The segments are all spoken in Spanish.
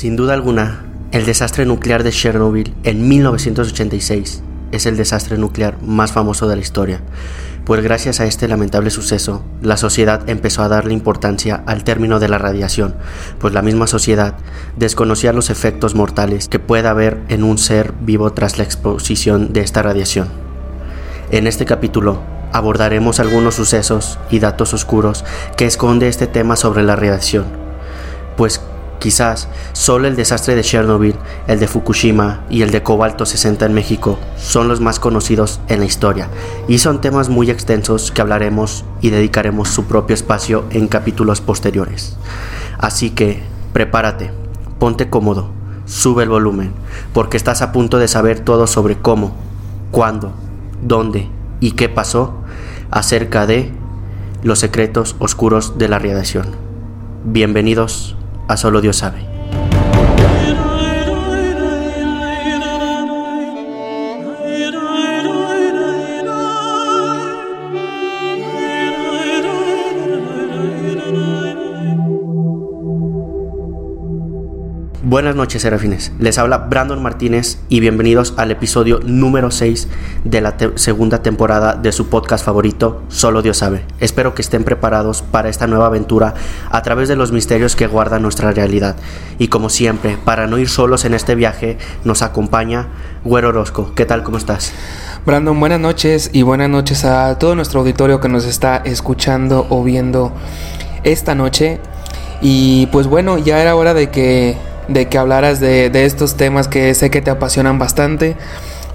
Sin duda alguna, el desastre nuclear de Chernobyl en 1986 es el desastre nuclear más famoso de la historia, pues gracias a este lamentable suceso, la sociedad empezó a darle importancia al término de la radiación, pues la misma sociedad desconocía los efectos mortales que puede haber en un ser vivo tras la exposición de esta radiación. En este capítulo abordaremos algunos sucesos y datos oscuros que esconde este tema sobre la radiación, pues Quizás solo el desastre de Chernobyl, el de Fukushima y el de Cobalto 60 en México son los más conocidos en la historia y son temas muy extensos que hablaremos y dedicaremos su propio espacio en capítulos posteriores. Así que prepárate, ponte cómodo, sube el volumen, porque estás a punto de saber todo sobre cómo, cuándo, dónde y qué pasó acerca de los secretos oscuros de la radiación. Bienvenidos a solo Dios sabe. Buenas noches, Serafines. Les habla Brandon Martínez y bienvenidos al episodio número 6 de la segunda temporada de su podcast favorito, Solo Dios sabe. Espero que estén preparados para esta nueva aventura a través de los misterios que guarda nuestra realidad. Y como siempre, para no ir solos en este viaje, nos acompaña Güero Orozco. ¿Qué tal? ¿Cómo estás? Brandon, buenas noches y buenas noches a todo nuestro auditorio que nos está escuchando o viendo esta noche. Y pues bueno, ya era hora de que de que hablaras de, estos temas que sé que te apasionan bastante,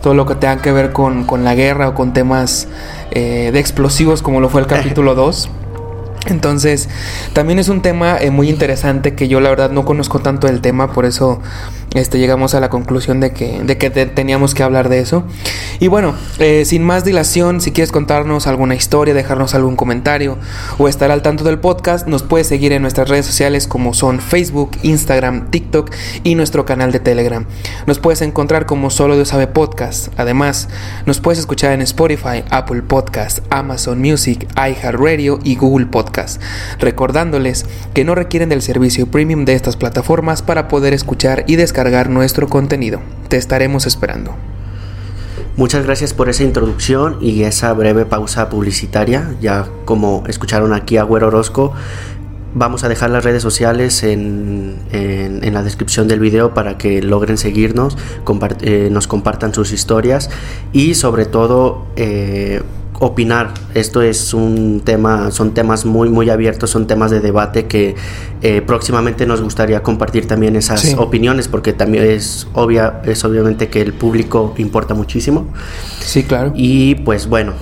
todo lo que tenga que ver con, la guerra o con temas eh, de explosivos como lo fue el capítulo 2. Entonces, también es un tema eh, muy interesante que yo la verdad no conozco tanto el tema, por eso este, llegamos a la conclusión de que, teníamos que hablar de eso. Y bueno, eh, sin más dilación, si quieres contarnos alguna historia, dejarnos algún comentario o estar al tanto del podcast, nos puedes seguir en nuestras redes sociales como son Facebook, Instagram, TikTok y nuestro canal de Telegram. Nos puedes encontrar como Solo Dios sabe podcast. Además, nos puedes escuchar en Spotify, Apple Podcast, Amazon Music, iHeartRadio y Google Podcast. Recordándoles que no requieren del servicio premium de estas plataformas para poder escuchar y descargar nuestro contenido. Te estaremos esperando. Muchas gracias por esa introducción y esa breve pausa publicitaria. Ya como escucharon aquí a Güero Orozco, vamos a dejar las redes sociales en, en, la descripción del video para que logren seguirnos, eh, nos compartan sus historias y sobre todo... Eh, opinar. Esto es un tema, son temas muy, muy abiertos, son temas de debate que eh, próximamente nos gustaría compartir también esas opiniones, porque también es obvia, es obviamente que el público importa muchísimo. Sí, claro. Y pues bueno.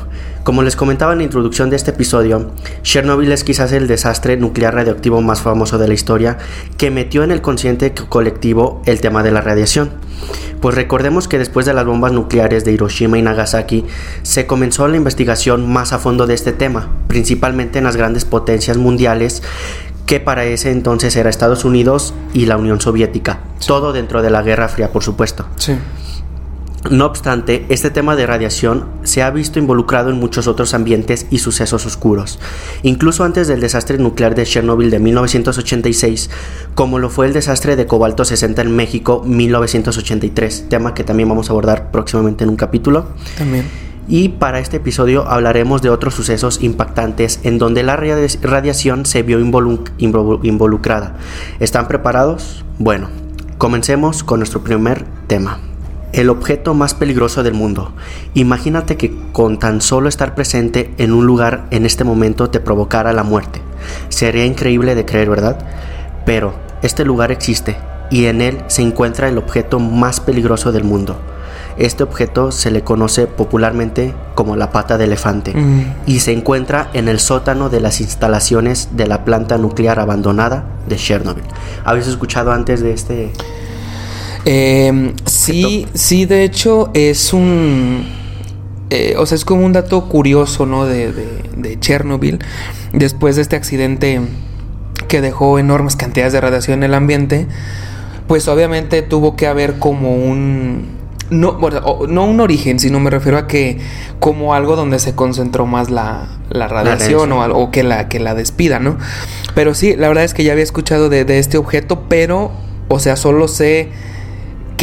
Como les comentaba en la introducción de este episodio, Chernobyl es quizás el desastre nuclear radioactivo más famoso de la historia que metió en el consciente colectivo el tema de la radiación. Pues recordemos que después de las bombas nucleares de Hiroshima y Nagasaki, se comenzó la investigación más a fondo de este tema, principalmente en las grandes potencias mundiales que para ese entonces era Estados Unidos y la Unión Soviética, todo dentro de la Guerra Fría, por supuesto. Sí. No obstante, este tema de radiación se ha visto involucrado en muchos otros ambientes y sucesos oscuros, incluso antes del desastre nuclear de Chernobyl de 1986, como lo fue el desastre de Cobalto 60 en México 1983, tema que también vamos a abordar próximamente en un capítulo. También. Y para este episodio hablaremos de otros sucesos impactantes en donde la radiación se vio involucrada. ¿Están preparados? Bueno, comencemos con nuestro primer tema el objeto más peligroso del mundo. Imagínate que con tan solo estar presente en un lugar en este momento te provocara la muerte. Sería increíble de creer, ¿verdad? Pero este lugar existe y en él se encuentra el objeto más peligroso del mundo. Este objeto se le conoce popularmente como la pata de elefante mm. y se encuentra en el sótano de las instalaciones de la planta nuclear abandonada de Chernobyl. ¿Habéis escuchado antes de este eh, sí, sí, de hecho es un... Eh, o sea, es como un dato curioso, ¿no? De, de, Chernobyl. Después de este accidente que dejó enormes cantidades de radiación en el ambiente, pues obviamente tuvo que haber como un... No, no un origen, sino me refiero a que como algo donde se concentró más la, la radiación o algo que la, que la despida, ¿no? Pero sí, la verdad es que ya había escuchado de, de este objeto, pero O sea, solo sé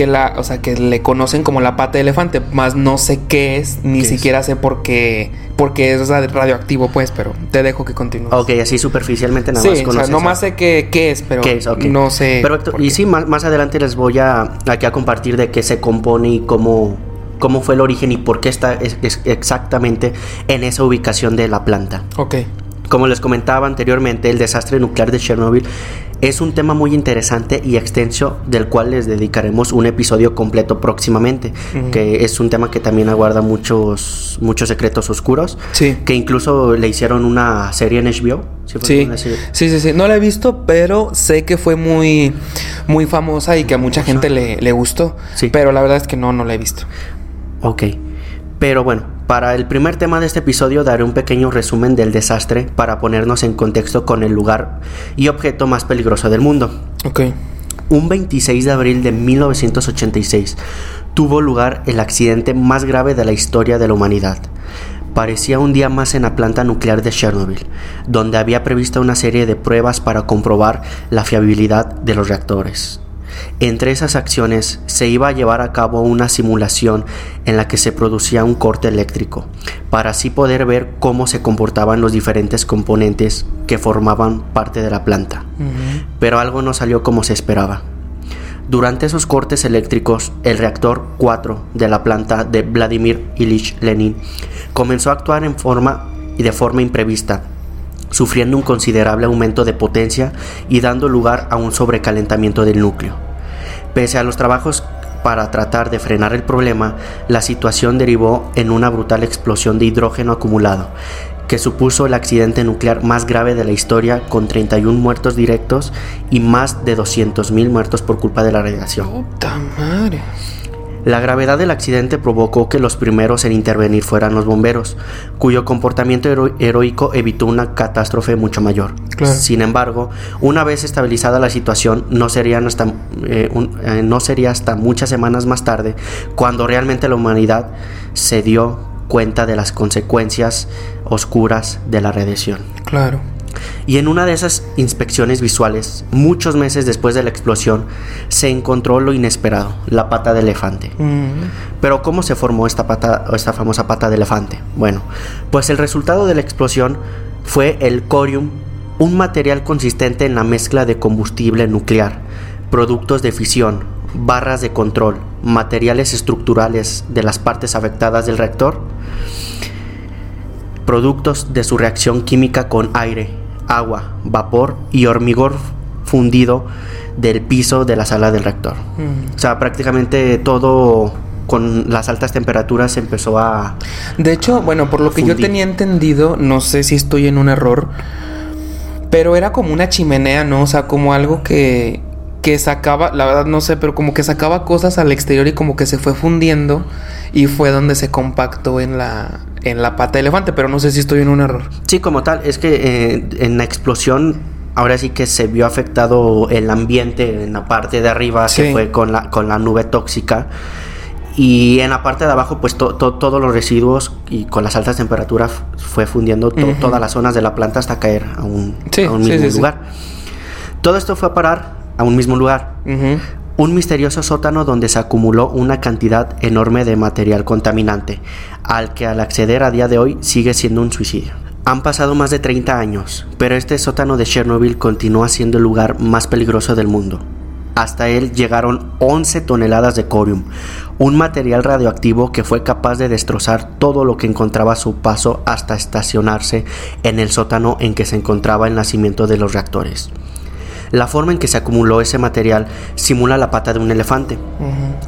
que la, o sea, que le conocen como la pata de elefante, más no sé qué es, ni ¿Qué siquiera sé por qué, porque es radioactivo, pues, pero te dejo que continúes. Ok, así superficialmente nada sí, más o sea, conoces. nomás a- sé qué, qué es, pero ¿Qué es? Ok. no sé. Por y sí, más, más adelante les voy a, aquí a compartir de qué se compone y cómo, cómo fue el origen y por qué está es- es exactamente en esa ubicación de la planta. Ok. Como les comentaba anteriormente, el desastre nuclear de Chernobyl es un tema muy interesante y extenso del cual les dedicaremos un episodio completo próximamente, que es un tema que también aguarda muchos, muchos secretos oscuros, Sí. que incluso le hicieron una serie en HBO. ¿Sí serie? sí, sí, sí. No la he visto, pero sé que fue muy, muy famosa y que a mucha gente le, le gustó. Sí. Pero la verdad es que no, no la he visto. Ok. Pero bueno, para el primer tema de este episodio daré un pequeño resumen del desastre para ponernos en contexto con el lugar y objeto más peligroso del mundo. Ok. Un 26 de abril de 1986 tuvo lugar el accidente más grave de la historia de la humanidad. Parecía un día más en la planta nuclear de Chernobyl, donde había prevista una serie de pruebas para comprobar la fiabilidad de los reactores. Entre esas acciones se iba a llevar a cabo una simulación en la que se producía un corte eléctrico, para así poder ver cómo se comportaban los diferentes componentes que formaban parte de la planta pero algo no salió como se esperaba. Durante esos cortes eléctricos, el reactor 4 de la planta de Vladimir Ilich Lenin comenzó a actuar en forma y de forma imprevista, sufriendo un considerable aumento de potencia y dando lugar a un sobrecalentamiento del núcleo. Pese a los trabajos para tratar de frenar el problema, la situación derivó en una brutal explosión de hidrógeno acumulado, que supuso el accidente nuclear más grave de la historia con 31 muertos directos y más de 200.000 muertos por culpa de la radiación. Puta madre. La gravedad del accidente provocó que los primeros en intervenir fueran los bomberos, cuyo comportamiento hero- heroico evitó una catástrofe mucho mayor. Claro. Sin embargo, una vez estabilizada la situación, no, serían hasta, eh, un- eh, no sería hasta muchas semanas más tarde cuando realmente la humanidad se dio cuenta de las consecuencias oscuras de la radiación. Claro. Y en una de esas inspecciones visuales, muchos meses después de la explosión, se encontró lo inesperado, la pata de elefante. Ujú. Pero ¿cómo se formó esta pata esta famosa pata de elefante? Bueno, pues el resultado de la explosión fue el corium, un material consistente en la mezcla de combustible nuclear, productos de fisión, barras de control, materiales estructurales de las partes afectadas del reactor, productos de su reacción química con aire, agua, vapor y hormigón fundido del piso de la sala del reactor. Ujú. O sea, prácticamente todo con las altas temperaturas empezó a... De hecho, bueno, por lo que yo tenía entendido, no sé si estoy en un error, pero era como una chimenea, ¿no? O sea, como algo que, que sacaba, la verdad no sé, pero como que sacaba cosas al exterior y como que se fue fundiendo y fue donde se compactó en la, en la pata de elefante, pero no sé si estoy en un error. Sí, como tal, es que eh, en la explosión ahora sí que se vio afectado el ambiente en la parte de arriba, Sí. que fue con la, con la nube tóxica. Y en la parte de abajo, pues to- to- todos los residuos y con las altas temperaturas fue fundiendo to- todas las zonas de la planta hasta caer a un, Sí, a un mismo sí, lugar. Todo esto fue a parar a un mismo lugar. Un misterioso sótano donde se acumuló una cantidad enorme de material contaminante, al que al acceder a día de hoy sigue siendo un suicidio. Han pasado más de 30 años, pero este sótano de Chernobyl continúa siendo el lugar más peligroso del mundo. Hasta él llegaron 11 toneladas de corium, un material radioactivo que fue capaz de destrozar todo lo que encontraba a su paso hasta estacionarse en el sótano en que se encontraba el nacimiento de los reactores. La forma en que se acumuló ese material simula la pata de un elefante,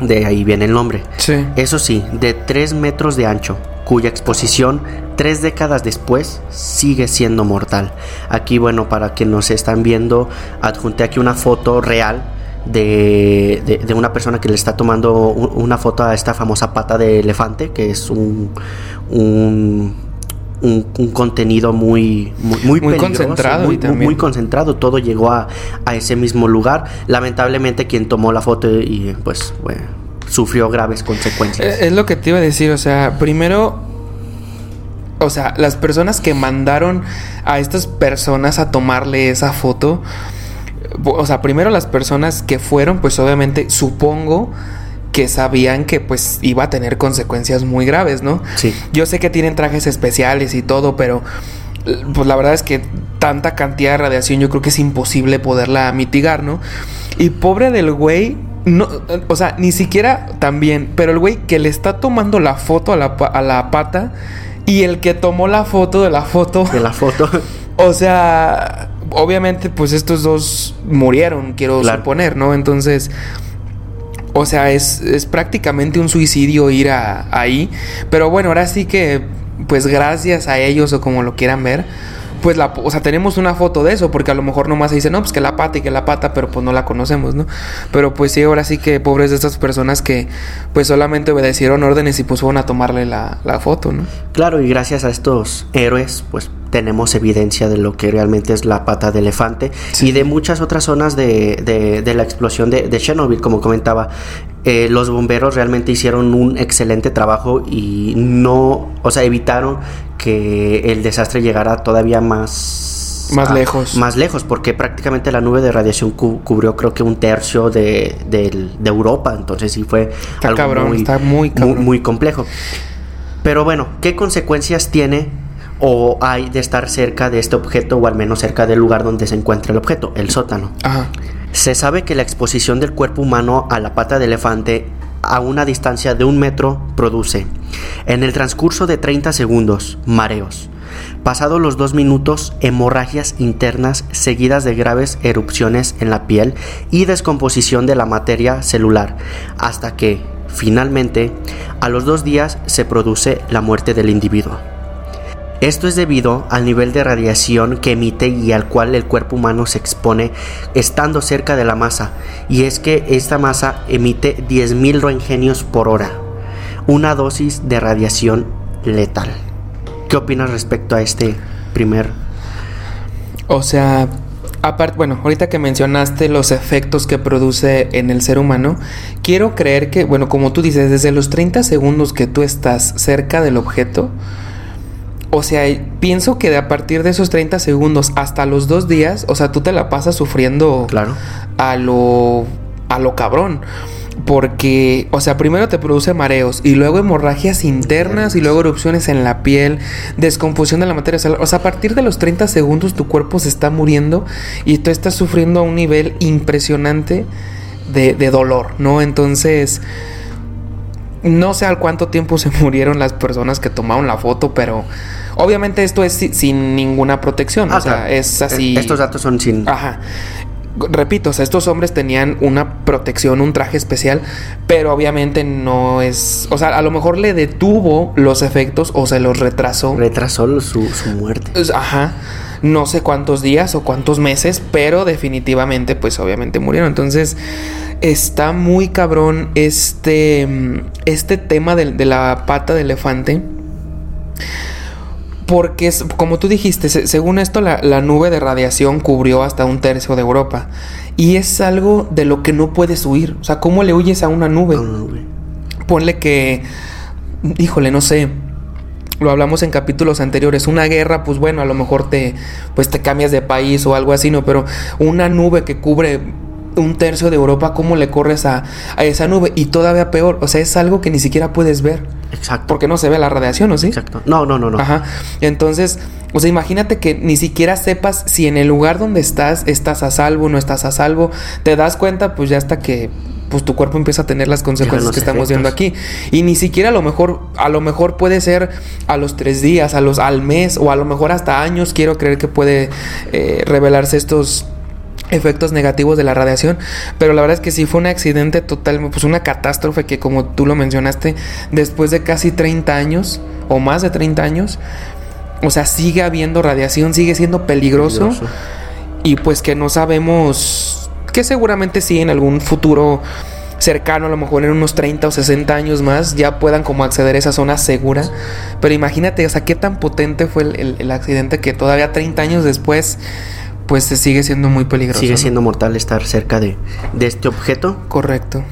de ahí viene el nombre. Sí. Eso sí, de 3 metros de ancho, cuya exposición tres décadas después sigue siendo mortal. Aquí, bueno, para que nos están viendo, adjunté aquí una foto real de, de- de una persona que le está tomando una foto a esta famosa pata de elefante, que es un, un, un- un contenido muy, muy, muy, Muy peligroso, concentrado muy, concentrado. Todo llegó a, a ese mismo lugar. Lamentablemente, quien tomó la foto y pues bueno, sufrió graves consecuencias. Eh, Es lo que te iba a decir, o sea, primero, o sea, las personas que mandaron a estas personas a tomarle esa foto, o sea, primero las personas que fueron, pues obviamente supongo que sabían que pues iba a tener consecuencias muy graves, ¿no? Sí. Yo sé que tienen trajes especiales y todo, pero pues la verdad es que tanta cantidad de radiación yo creo que es imposible poderla mitigar, ¿no? Y pobre del güey, no, o sea, ni siquiera también, pero el güey que le está tomando la foto a la, a la pata y el que tomó la foto de la foto. De la foto. o sea, obviamente pues estos dos murieron, quiero suponer, ¿no? Entonces... O sea, es, es prácticamente un suicidio ir a, ahí. Pero bueno, ahora sí que, pues gracias a ellos o como lo quieran ver, pues la, o sea, tenemos una foto de eso, porque a lo mejor nomás se dice, no, pues que la pata y que la pata, pero pues no la conocemos, ¿no? Pero pues sí, ahora sí que pobres de estas personas que pues solamente obedecieron órdenes y pues fueron a tomarle la, la foto, ¿no? Claro, y gracias a estos héroes, pues tenemos evidencia de lo que realmente es la pata de elefante y de muchas otras zonas de, de, la explosión de, de, Chernobyl, como comentaba. Eh, los bomberos realmente hicieron un excelente trabajo y no, o sea, evitaron que el desastre llegara todavía más más lejos. Más lejos, porque prácticamente la nube de radiación cubrió creo que un tercio de, de, Europa, entonces sí fue algo muy, está muy, muy, complejo. Pero bueno, ¿qué consecuencias tiene o hay de estar cerca de este objeto o al menos cerca del lugar donde se encuentra el objeto, el sótano? Ajá. Se sabe que la exposición del cuerpo humano a la pata de elefante a una distancia de un metro produce, en el transcurso de 30 segundos, mareos. Pasados los dos minutos, hemorragias internas seguidas de graves erupciones en la piel y descomposición de la materia celular, hasta que, finalmente, a los dos días se produce la muerte del individuo. Esto es debido al nivel de radiación que emite y al cual el cuerpo humano se expone estando cerca de la masa, y es que esta masa emite 10.000 roentgenios por hora, una dosis de radiación letal. ¿Qué opinas respecto a este primer? O sea, aparte, bueno, ahorita que mencionaste los efectos que produce en el ser humano, quiero creer que, bueno, como tú dices, desde los 30 segundos que tú estás cerca del objeto, o sea, pienso que de a partir de esos 30 segundos hasta los dos días, o sea, tú te la pasas sufriendo claro. a lo a lo cabrón. Porque, o sea, primero te produce mareos y luego hemorragias internas y luego erupciones en la piel, descomposición de la materia celular. O sea, a partir de los 30 segundos tu cuerpo se está muriendo y tú estás sufriendo a un nivel impresionante de, de dolor, ¿no? Entonces, no sé al cuánto tiempo se murieron las personas que tomaron la foto, pero obviamente esto es sin ninguna protección. o sea, es así. Estos datos son sin. Ajá. Repito, o sea, estos hombres tenían una protección, un traje especial, pero obviamente no es. O sea, a lo mejor le detuvo los efectos o se los retrasó. Retrasó su, su muerte. Ajá no sé cuántos días o cuántos meses, pero definitivamente pues obviamente murieron. Entonces está muy cabrón este, este tema de, la pata de elefante. Porque es, como tú dijiste, según esto, la, nube de radiación cubrió hasta un tercio de Europa. Y es algo de lo que no puedes huir. O sea, ¿cómo le huyes a una nube? Ponle que, híjole, no sé, lo hablamos en capítulos anteriores, una guerra, pues bueno, a lo mejor te, pues te cambias de país o algo así, ¿no? Pero una nube que cubre un tercio de Europa, ¿cómo le corres a, a, esa nube? Y todavía peor, o sea, es algo que ni siquiera puedes ver. Exacto. Porque no se ve la radiación, ¿o sí? Exacto. No, no, no, no. Ajá. Entonces, o sea, imagínate que ni siquiera sepas si en el lugar donde estás estás a salvo, no estás a salvo. Te das cuenta, pues ya hasta que pues tu cuerpo empieza a tener las consecuencias que estamos viendo aquí. Y ni siquiera a lo mejor, a lo mejor puede ser a los tres días, a los, al mes o a lo mejor hasta años. Quiero creer que puede eh, revelarse estos efectos negativos de la radiación, pero la verdad es que sí fue un accidente total, pues una catástrofe que como tú lo mencionaste, después de casi 30 años o más de 30 años, o sea, sigue habiendo radiación, sigue siendo peligroso. y pues que no sabemos que seguramente sí en algún futuro cercano, a lo mejor en unos 30 o 60 años más, ya puedan como acceder a esa zona segura. Pero imagínate, o sea, qué tan potente fue el, accidente que todavía 30 años después, pues se sigue siendo muy peligroso. Sigue siendo mortal estar cerca de, de este objeto. Correcto.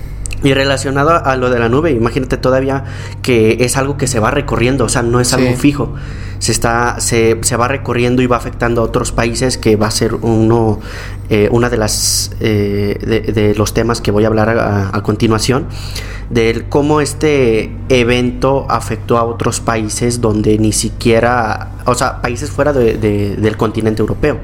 Y relacionado a lo de la nube, imagínate todavía que es algo que se va recorriendo, o sea, no es algo fijo. Se, está, se, se, va recorriendo y va afectando a otros países, que va a ser uno, eh, una de las eh, de, los temas que voy a hablar a, continuación, de cómo este evento afectó a otros países donde ni siquiera, o sea, países fuera del continente europeo.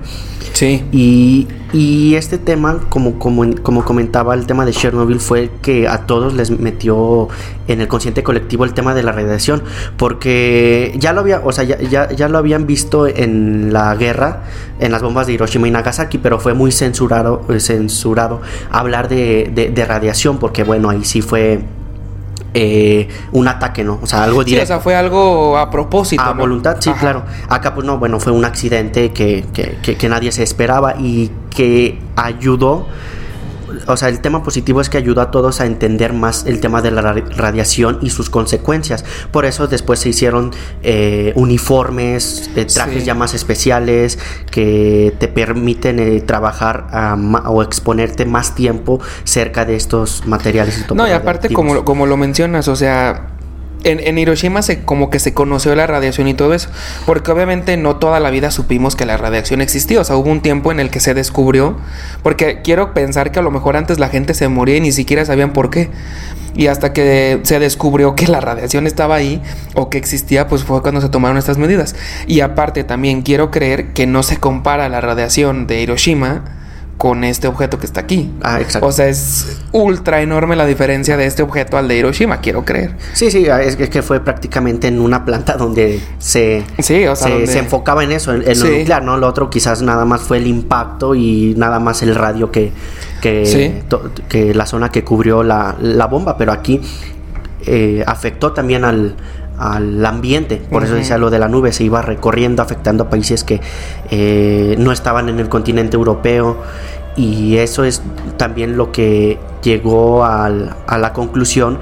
Sí. Y, y este tema, como, como, como comentaba, el tema de Chernobyl fue que a todos les metió en el consciente colectivo el tema de la radiación, porque ya lo había, o sea, ya, ya, lo habían visto en la guerra, en las bombas de Hiroshima y Nagasaki, pero fue muy censurado, censurado hablar de, de radiación, porque bueno, ahí sí fue eh, un ataque, ¿no? O sea, algo directo. o sea, fue algo a propósito. A voluntad, sí, claro. Acá, pues no, bueno, fue un accidente que, que, que nadie se esperaba y que ayudó o sea, el tema positivo es que ayudó a todos a entender más el tema de la radiación y sus consecuencias. Por eso después se hicieron eh, uniformes, eh, trajes ya más especiales que te permiten eh, trabajar o exponerte más tiempo cerca de estos materiales. Y no, y aparte como, como lo mencionas, o sea, en, Hiroshima se como que se conoció la radiación y todo eso, porque obviamente no toda la vida supimos que la radiación existía, o sea, hubo un tiempo en el que se descubrió, porque quiero pensar que a lo mejor antes la gente se moría y ni siquiera sabían por qué. Y hasta que se descubrió que la radiación estaba ahí o que existía, pues fue cuando se tomaron estas medidas. Y aparte también quiero creer que no se compara la radiación de Hiroshima con este objeto que está aquí. Ah, exacto. O sea, es ultra enorme la diferencia de este objeto al de Hiroshima, quiero creer. Sí, sí, es que fue prácticamente en una planta donde se, se, enfocaba en eso, en, lo nuclear, ¿no? Lo otro quizás nada más fue el impacto y nada más el radio que, que, que la zona que cubrió la, la bomba, pero aquí eh, afectó también al, al ambiente. Por eso decía lo de la nube, se iba recorriendo, afectando a países que eh, no estaban en el continente europeo. Y eso es también lo que llegó a la conclusión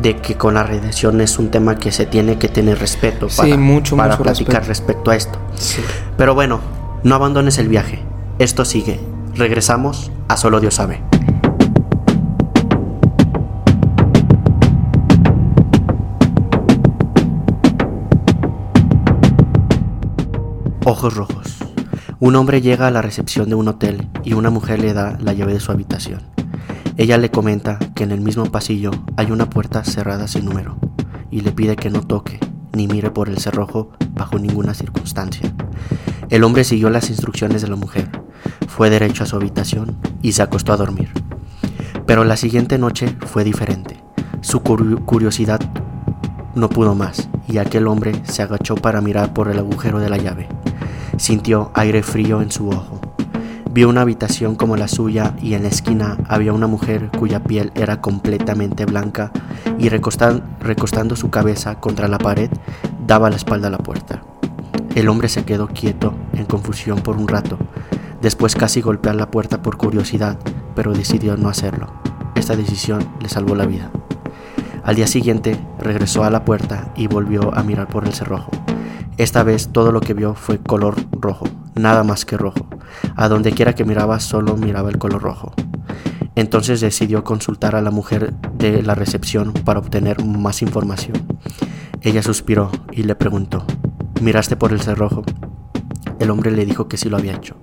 de que con la radiación es un tema que se tiene que tener respeto para, mucho, para platicar respecto a esto. Pero bueno, no abandones el viaje. Esto sigue. Regresamos a Solo Dios sabe. Ojos rojos. Un hombre llega a la recepción de un hotel y una mujer le da la llave de su habitación. Ella le comenta que en el mismo pasillo hay una puerta cerrada sin número y le pide que no toque ni mire por el cerrojo bajo ninguna circunstancia. El hombre siguió las instrucciones de la mujer, fue derecho a su habitación y se acostó a dormir. Pero la siguiente noche fue diferente. Su curiosidad no pudo más y aquel hombre se agachó para mirar por el agujero de la llave. Sintió aire frío en su ojo. Vio una habitación como la suya y en la esquina había una mujer cuya piel era completamente blanca y recostando su cabeza contra la pared daba la espalda a la puerta. El hombre se quedó quieto en confusión por un rato. Después casi golpeó la puerta por curiosidad, pero decidió no hacerlo. Esta decisión le salvó la vida. Al día siguiente regresó a la puerta y volvió a mirar por el cerrojo. Esta vez todo lo que vio fue color rojo, nada más que rojo. A donde quiera que miraba solo miraba el color rojo. Entonces decidió consultar a la mujer de la recepción para obtener más información. Ella suspiró y le preguntó, ¿miraste por el cerrojo? El hombre le dijo que sí lo había hecho.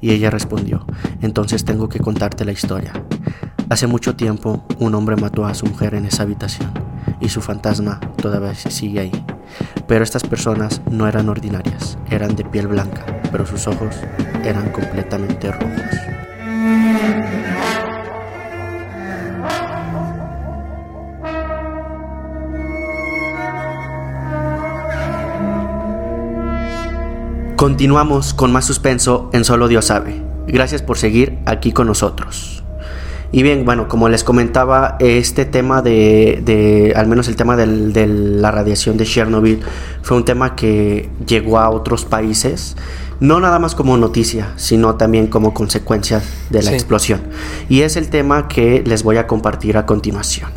Y ella respondió, entonces tengo que contarte la historia. Hace mucho tiempo un hombre mató a su mujer en esa habitación y su fantasma todavía sigue ahí. Pero estas personas no eran ordinarias, eran de piel blanca, pero sus ojos eran completamente rojos. Continuamos con más suspenso en Solo Dios sabe. Gracias por seguir aquí con nosotros. Y bien, bueno, como les comentaba, este tema de, al menos el tema de la radiación de Chernobyl, fue un tema que llegó a otros países, no nada más como noticia, sino también como consecuencia de la explosión. Y es el tema que les voy a compartir a continuación.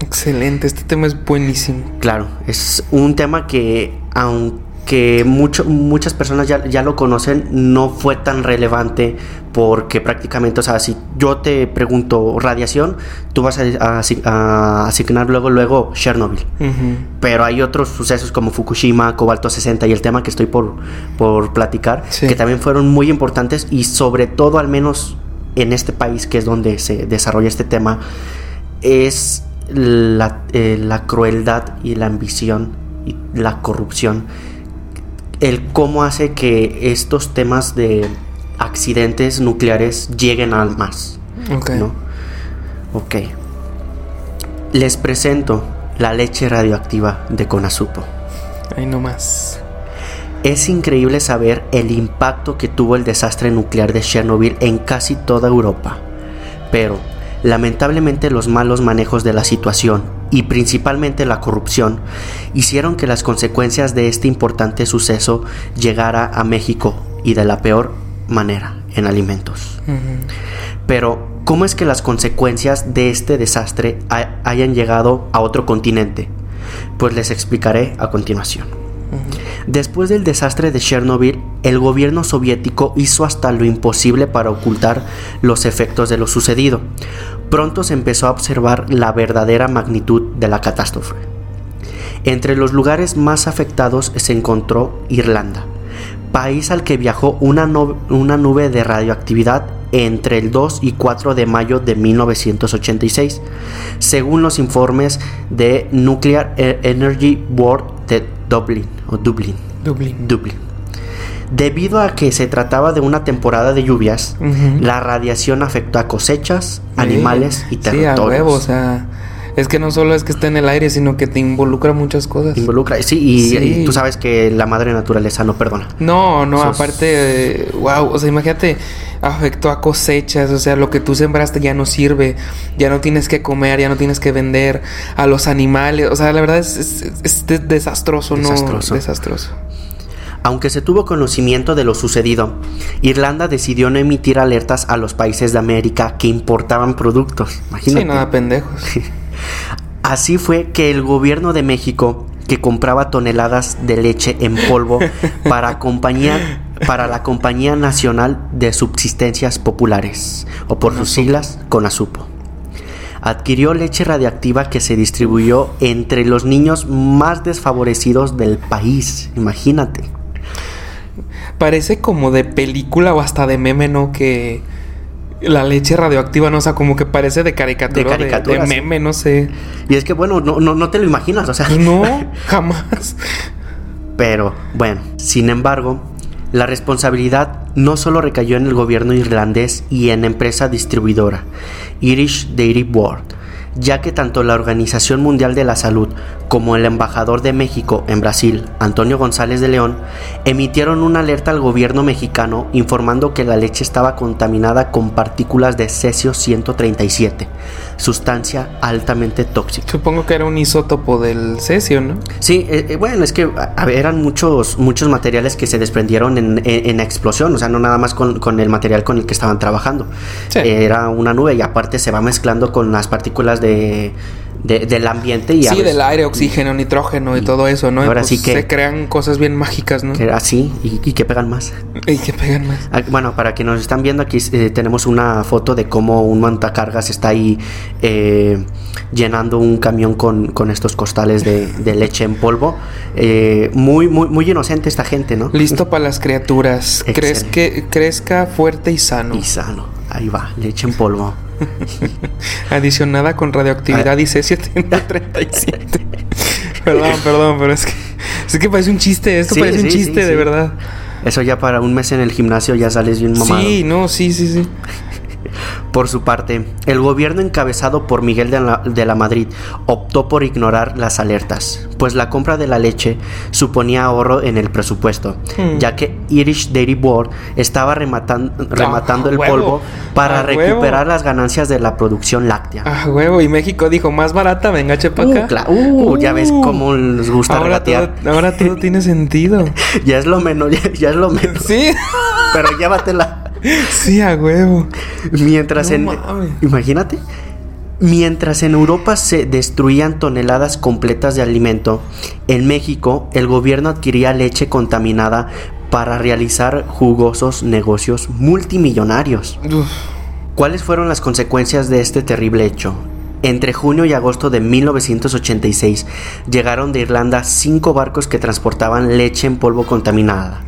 Excelente, este tema es buenísimo. Claro, es un tema que, aunque que mucho, muchas personas ya, ya, lo conocen, no fue tan relevante porque prácticamente, o sea, si yo te pregunto radiación, tú vas a, asignar luego, luego Chernobyl. Pero hay otros sucesos como Fukushima, Cobalto 60 y el tema que estoy por, por platicar, que también fueron muy importantes y sobre todo, al menos en este país, que es donde se desarrolla este tema, es la, eh, la crueldad y la ambición y la corrupción el cómo hace que estos temas de accidentes nucleares lleguen al más. Ok. Ok. Les presento la leche radioactiva de Conasupo. Ahí nomás. Es increíble saber el impacto que tuvo el desastre nuclear de Chernobyl en casi toda Europa. Pero, lamentablemente los malos manejos de la situación y principalmente la corrupción hicieron que las consecuencias de este importante suceso llegara a México y de la peor manera, en alimentos. Pero, ¿cómo es que las consecuencias de este desastre hayan llegado a otro continente? Pues les explicaré a continuación. Después del desastre de Chernobyl, el gobierno soviético hizo hasta lo imposible para ocultar los efectos de lo sucedido. Pronto se empezó a observar la verdadera magnitud de la catástrofe. Entre los lugares más afectados se encontró Irlanda, país al que viajó una, nube de radioactividad entre el 2 y 4 de mayo de 1986, según los informes de Nuclear e-, Energy Board de Dublin o Dublin. Dublin. Dublin. Debido a que se trataba de una temporada de lluvias, la radiación afectó a cosechas, animales y territorios. Sí, o sea, es que no solo es que esté en el aire, sino que te involucra muchas cosas. Involucra, sí, y, tú sabes que la madre naturaleza no perdona. No, no, aparte, wow, o sea, imagínate, afectó a cosechas, o sea, lo que tú sembraste ya no sirve, ya no tienes que comer, ya no tienes que vender a los animales, o sea, la verdad es, desastroso, ¿no? Desastroso. Desastroso. Aunque se tuvo conocimiento de lo sucedido, Irlanda decidió no emitir alertas a los países de América que importaban productos. Imagínate. Sí, nada, pendejos. Así fue que el gobierno de México, que compraba toneladas de leche en polvo para, compañía, para la Compañía Nacional de Subsistencias Populares, o por sus siglas, CONASUPO, adquirió leche radiactiva que se distribuyó entre los niños más desfavorecidos del país. Imagínate. Parece como de película o hasta de meme, ¿no? Que la leche radioactiva, no o sea, como que parece de caricatura, de, caricatura, de, meme, no sé. Y es que, bueno, no, no, no te lo imaginas, o sea. No, jamás. Pero, bueno, sin embargo, la responsabilidad no solo recayó en el gobierno irlandés y en la empresa distribuidora, Irish Dairy Board, ya que tanto la Organización Mundial de la Salud como el embajador de México en Brasil, Antonio González de León, emitieron una alerta al gobierno mexicano informando que la leche estaba contaminada con partículas de cesio 137, sustancia altamente tóxica. Supongo que era un isótopo del cesio, ¿no? Sí, eh, eh, bueno, es que eran muchos, muchos materiales que se desprendieron en, en, explosión, o sea, no nada más con, con, el material con el que estaban trabajando. era una nube y aparte se va mezclando con las partículas de del ambiente y sí del aire oxígeno nitrógeno y, todo eso no ahora pues sí que se crean cosas bien mágicas no así y, que pegan más. Y que pegan más. Ah, bueno para que nos están viendo aquí eh, tenemos una foto de cómo un montacargas está ahí eh, llenando un camión con, con estos costales de, leche en polvo. Eh, muy muy muy inocente esta gente no listo para las criaturas. Crees que crezca fuerte y sano. Y sano. Ahí va leche en polvo Adicionada con radioactividad y C737. perdón, perdón, pero es que, es que parece un chiste. Esto parece un chiste, de verdad. Eso ya para un mes en el gimnasio ya sales bien mamado. Sí, no, sí, sí, sí. Por su parte, el gobierno encabezado por Miguel de la, Madrid optó por ignorar las alertas, pues la compra de la leche suponía ahorro en el presupuesto, hmm. ya que Irish Dairy Board estaba rematando ah, el polvo para recuperar las ganancias de la producción láctea. Ah, huevo, y México dijo, más barata, venga, chepa uh, acá. Uh, ya ves cómo les gusta ahora Todo, ahora todo tiene sentido. ya es lo menos, ya, es lo menos. Sí. Pero llévatela. Sí, a huevo. Mientras en. Imagínate. Mientras en Europa se destruían toneladas completas de alimento, en México el gobierno adquiría leche contaminada para realizar jugosos negocios multimillonarios. Uf. ¿Cuáles fueron las consecuencias de este terrible hecho? Entre junio y agosto de 1986 llegaron de Irlanda cinco barcos que transportaban leche en polvo contaminada.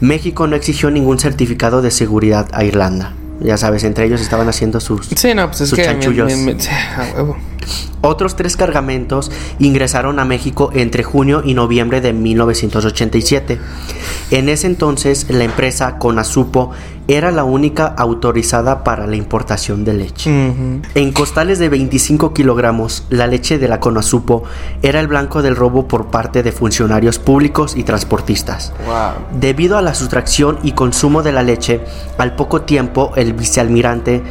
México no exigió ningún certificado de seguridad a Irlanda. Ya sabes, entre ellos estaban haciendo sus... Sí, no, pues es sus que. chanchullos. me- me-. Otros tres cargamentos ingresaron a México entre junio y noviembre de 1987. En ese entonces, la empresa Conasupo era la única autorizada para la importación de leche. En costales de 25 kilogramos, la leche de la Conasupo era el blanco del robo por parte de funcionarios públicos y transportistas. Wow. Debido a la sustracción y consumo de la leche, al poco tiempo el vicealmirante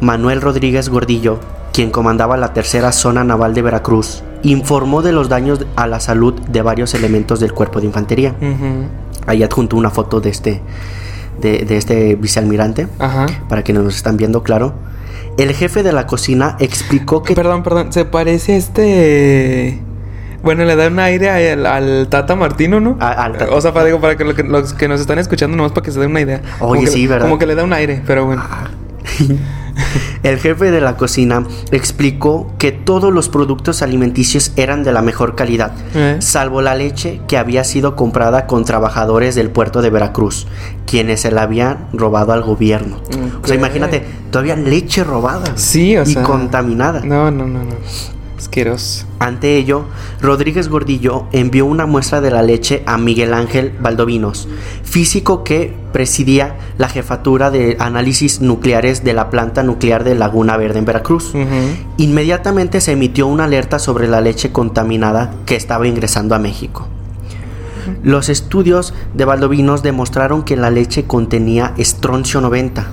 Manuel Rodríguez Gordillo, quien comandaba la tercera zona naval de Veracruz, informó de los daños a la salud de varios elementos del cuerpo de infantería. Ujú. Ahí adjunto una foto de este, de, de este vicealmirante, Ajá. para que nos están viendo claro. El jefe de la cocina explicó que... Perdón, perdón. Se parece a este. Bueno, le da un aire al, al Tata Martino, ¿no? A- al Tata. O sea, para, digo, para que, lo que- los que nos están escuchando, nomás para que se den una idea. Como Oye, que- sí, ¿verdad? Como que le da un aire, pero bueno. El jefe de la cocina explicó que todos los productos alimenticios eran de la mejor calidad, Eh. salvo la leche que había sido comprada con trabajadores del puerto de Veracruz, quienes se la habían robado al gobierno. O sea, imagínate, todavía leche robada Sí, o y sea. contaminada. No, no, no, no. Asqueroso. Ante ello, Rodríguez Gordillo envió una muestra de la leche a Miguel Ángel Valdovinos, físico que presidía la jefatura de análisis nucleares de la planta nuclear de Laguna Verde en Veracruz. Inmediatamente se emitió una alerta sobre la leche contaminada que estaba ingresando a México. Los estudios de Valdovinos demostraron que la leche contenía estroncio 90,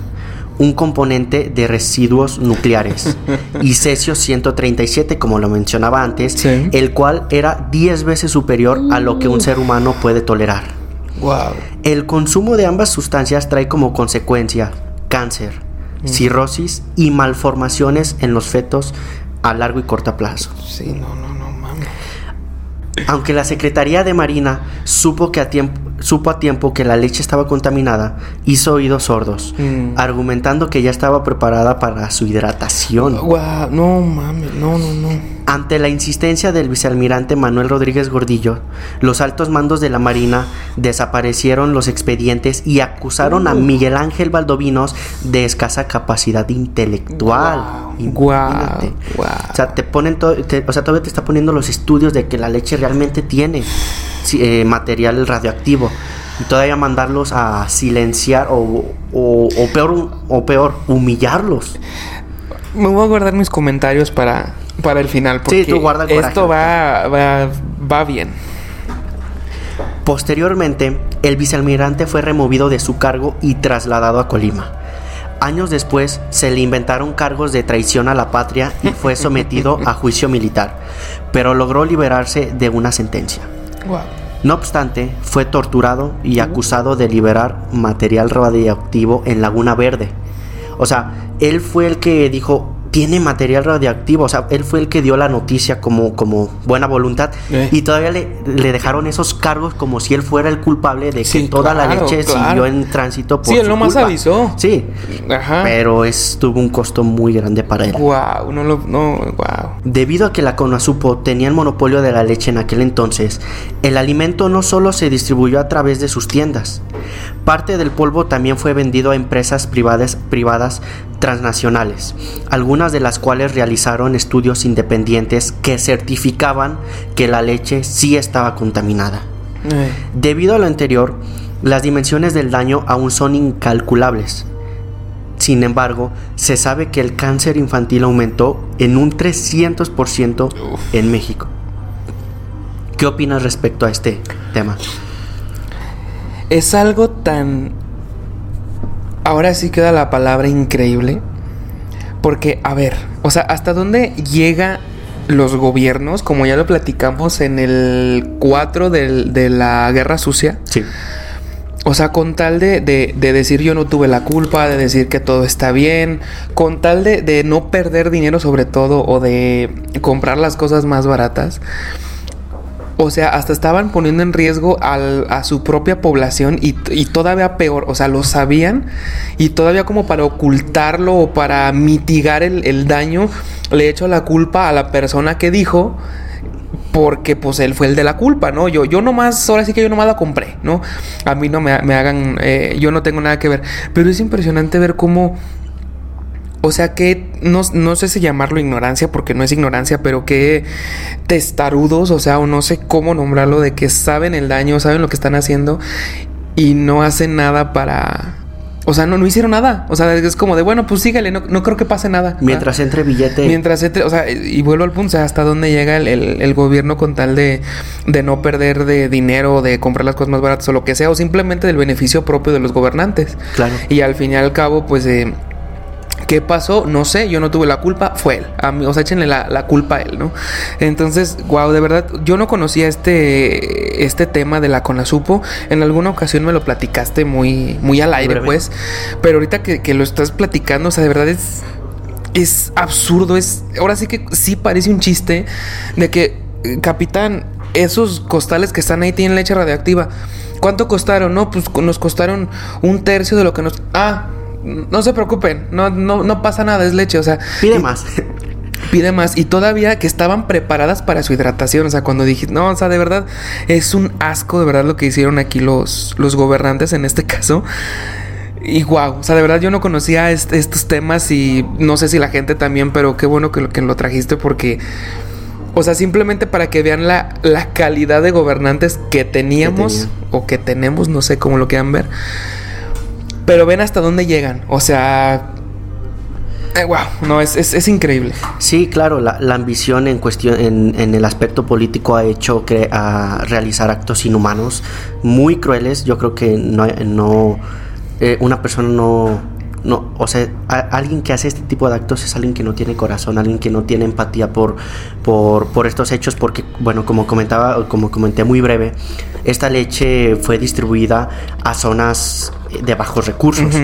un componente de residuos nucleares, y cesio 137, como lo mencionaba antes, Sí. el cual era 10 veces superior a lo que un ser humano puede tolerar. Wow. El consumo de ambas sustancias trae como consecuencia cáncer, cirrosis y malformaciones en los fetos a largo y corto plazo. Sí, no, no, no, mames. Aunque la Secretaría de Marina supo, que a tiempo, supo a tiempo que la leche estaba contaminada, hizo oídos sordos, Mm. argumentando que ya estaba preparada para su hidratación. Wow, no mames, no, no, no. Ante la insistencia del vicealmirante Manuel Rodríguez Gordillo, los altos mandos de la Marina desaparecieron los expedientes y acusaron a Miguel Ángel Valdovinos de escasa capacidad intelectual. Imagínate. Guau, O sea, te ponen te- o sea, todavía te está poniendo los estudios de que la leche realmente tiene eh, material radioactivo y todavía mandarlos a silenciar o, o- o peor o peor humillarlos. Me voy a guardar mis comentarios para, para el final. Porque Sí, tú guarda el coraje. Esto va, va, va bien. Posteriormente, el vicealmirante fue removido de su cargo y trasladado a Colima. Años después, se le inventaron cargos de traición a la patria y fue sometido a juicio militar, pero logró liberarse de una sentencia. Wow. No obstante, fue torturado y acusado de liberar material radioactivo en Laguna Verde. O sea, él fue el que dijo, tiene material radioactivo. O sea, él fue el que dio la noticia como, como buena voluntad. Eh. Y todavía le, le dejaron esos cargos como si él fuera el culpable de que Sí, toda la leche claro. siguió en tránsito por Sí, él nomás avisó. Sí, Ajá. pero es, tuvo un costo muy grande para él. Wow, no lo. No, wow. Debido a que la Conasupo tenía el monopolio de la leche en aquel entonces, el alimento no solo se distribuyó a través de sus tiendas, parte del polvo también fue vendido a empresas privadas, privadas transnacionales, algunas de las cuales realizaron estudios independientes que certificaban que la leche sí estaba contaminada. Eh, Debido a lo anterior, las dimensiones del daño aún son incalculables. Sin embargo, se sabe que el cáncer infantil aumentó en un 300% en México. ¿Qué opinas respecto a este tema? Es algo tan. Ahora sí queda la palabra increíble. Porque, a ver, o sea, ¿hasta dónde llega los gobiernos? Como ya lo platicamos en el 4 del- de la Guerra Sucia. Sí. o sea, con tal de, de, decir yo no tuve la culpa, de decir que todo está bien, con tal de, de, no perder dinero sobre todo o de comprar las cosas más baratas. O sea, hasta estaban poniendo en riesgo a su propia población y, todavía peor, o sea, lo sabían y todavía como para ocultarlo o para mitigar el, el daño, le echo la culpa a la persona que dijo porque pues él fue el de la culpa, ¿no? Yo, yo nomás, ahora sí que yo nomás la compré, ¿no? A mí no me, hagan, eh, yo no tengo nada que ver. Pero es impresionante ver cómo, o sea, que no, no, sé si llamarlo ignorancia, porque no es ignorancia, pero que testarudos, o sea, o no sé cómo nombrarlo, de que saben el daño, saben lo que están haciendo y no hacen nada para o sea, no, no hicieron nada. O sea, es como de, bueno, pues sígale, no, no creo que pase nada. Mientras entre billete. Mientras entre, o sea, y vuelvo al punto, o sea, hasta dónde llega el, el, gobierno con tal de, de, no perder de dinero, de comprar las cosas más baratas o lo que sea, o simplemente del beneficio propio de los gobernantes. Claro. Y al fin y al cabo, pues, eh, ¿Qué pasó? No sé, yo no tuve la culpa, fue él. A mí, o sea, échenle la, culpa a él, ¿no? Entonces, wow, de verdad, yo no conocía este, este tema de la CONASUPO. En alguna ocasión me lo platicaste muy, muy al aire, pues. Pero ahorita que, lo estás platicando, o sea, de verdad es, es absurdo. Es, ahora sí que sí parece un chiste de que, capitán, esos costales que están ahí tienen leche radioactiva. ¿Cuánto costaron? No, pues nos costaron un tercio de lo que nos... Ah, no se preocupen, no, no, no pasa nada, es leche, o sea. Pide más. Pide más. Y todavía que estaban preparadas para su hidratación. O sea, cuando dije, no, o sea, de verdad, es un asco, de verdad, lo que hicieron aquí los, los gobernantes en este caso. Y wow, o sea, de verdad yo no conocía estos temas y no sé si la gente también, pero qué bueno que lo, que lo trajiste porque, o sea, simplemente para que vean la, la calidad de gobernantes que teníamos o que tenemos, no sé cómo lo quieran ver. Pero ven hasta dónde llegan. O sea, wow, eh, no, es, es, increíble. Sí, claro, la, ambición en cuestión, en, el aspecto político ha hecho a realizar actos inhumanos muy crueles. Yo creo que no, no eh, una persona no, no, o sea, alguien que hace este tipo de actos es alguien que no tiene corazón, alguien que no tiene empatía por, por, por estos hechos, porque, bueno, como comentaba, como comenté muy breve, esta leche fue distribuida a zonas de bajos recursos.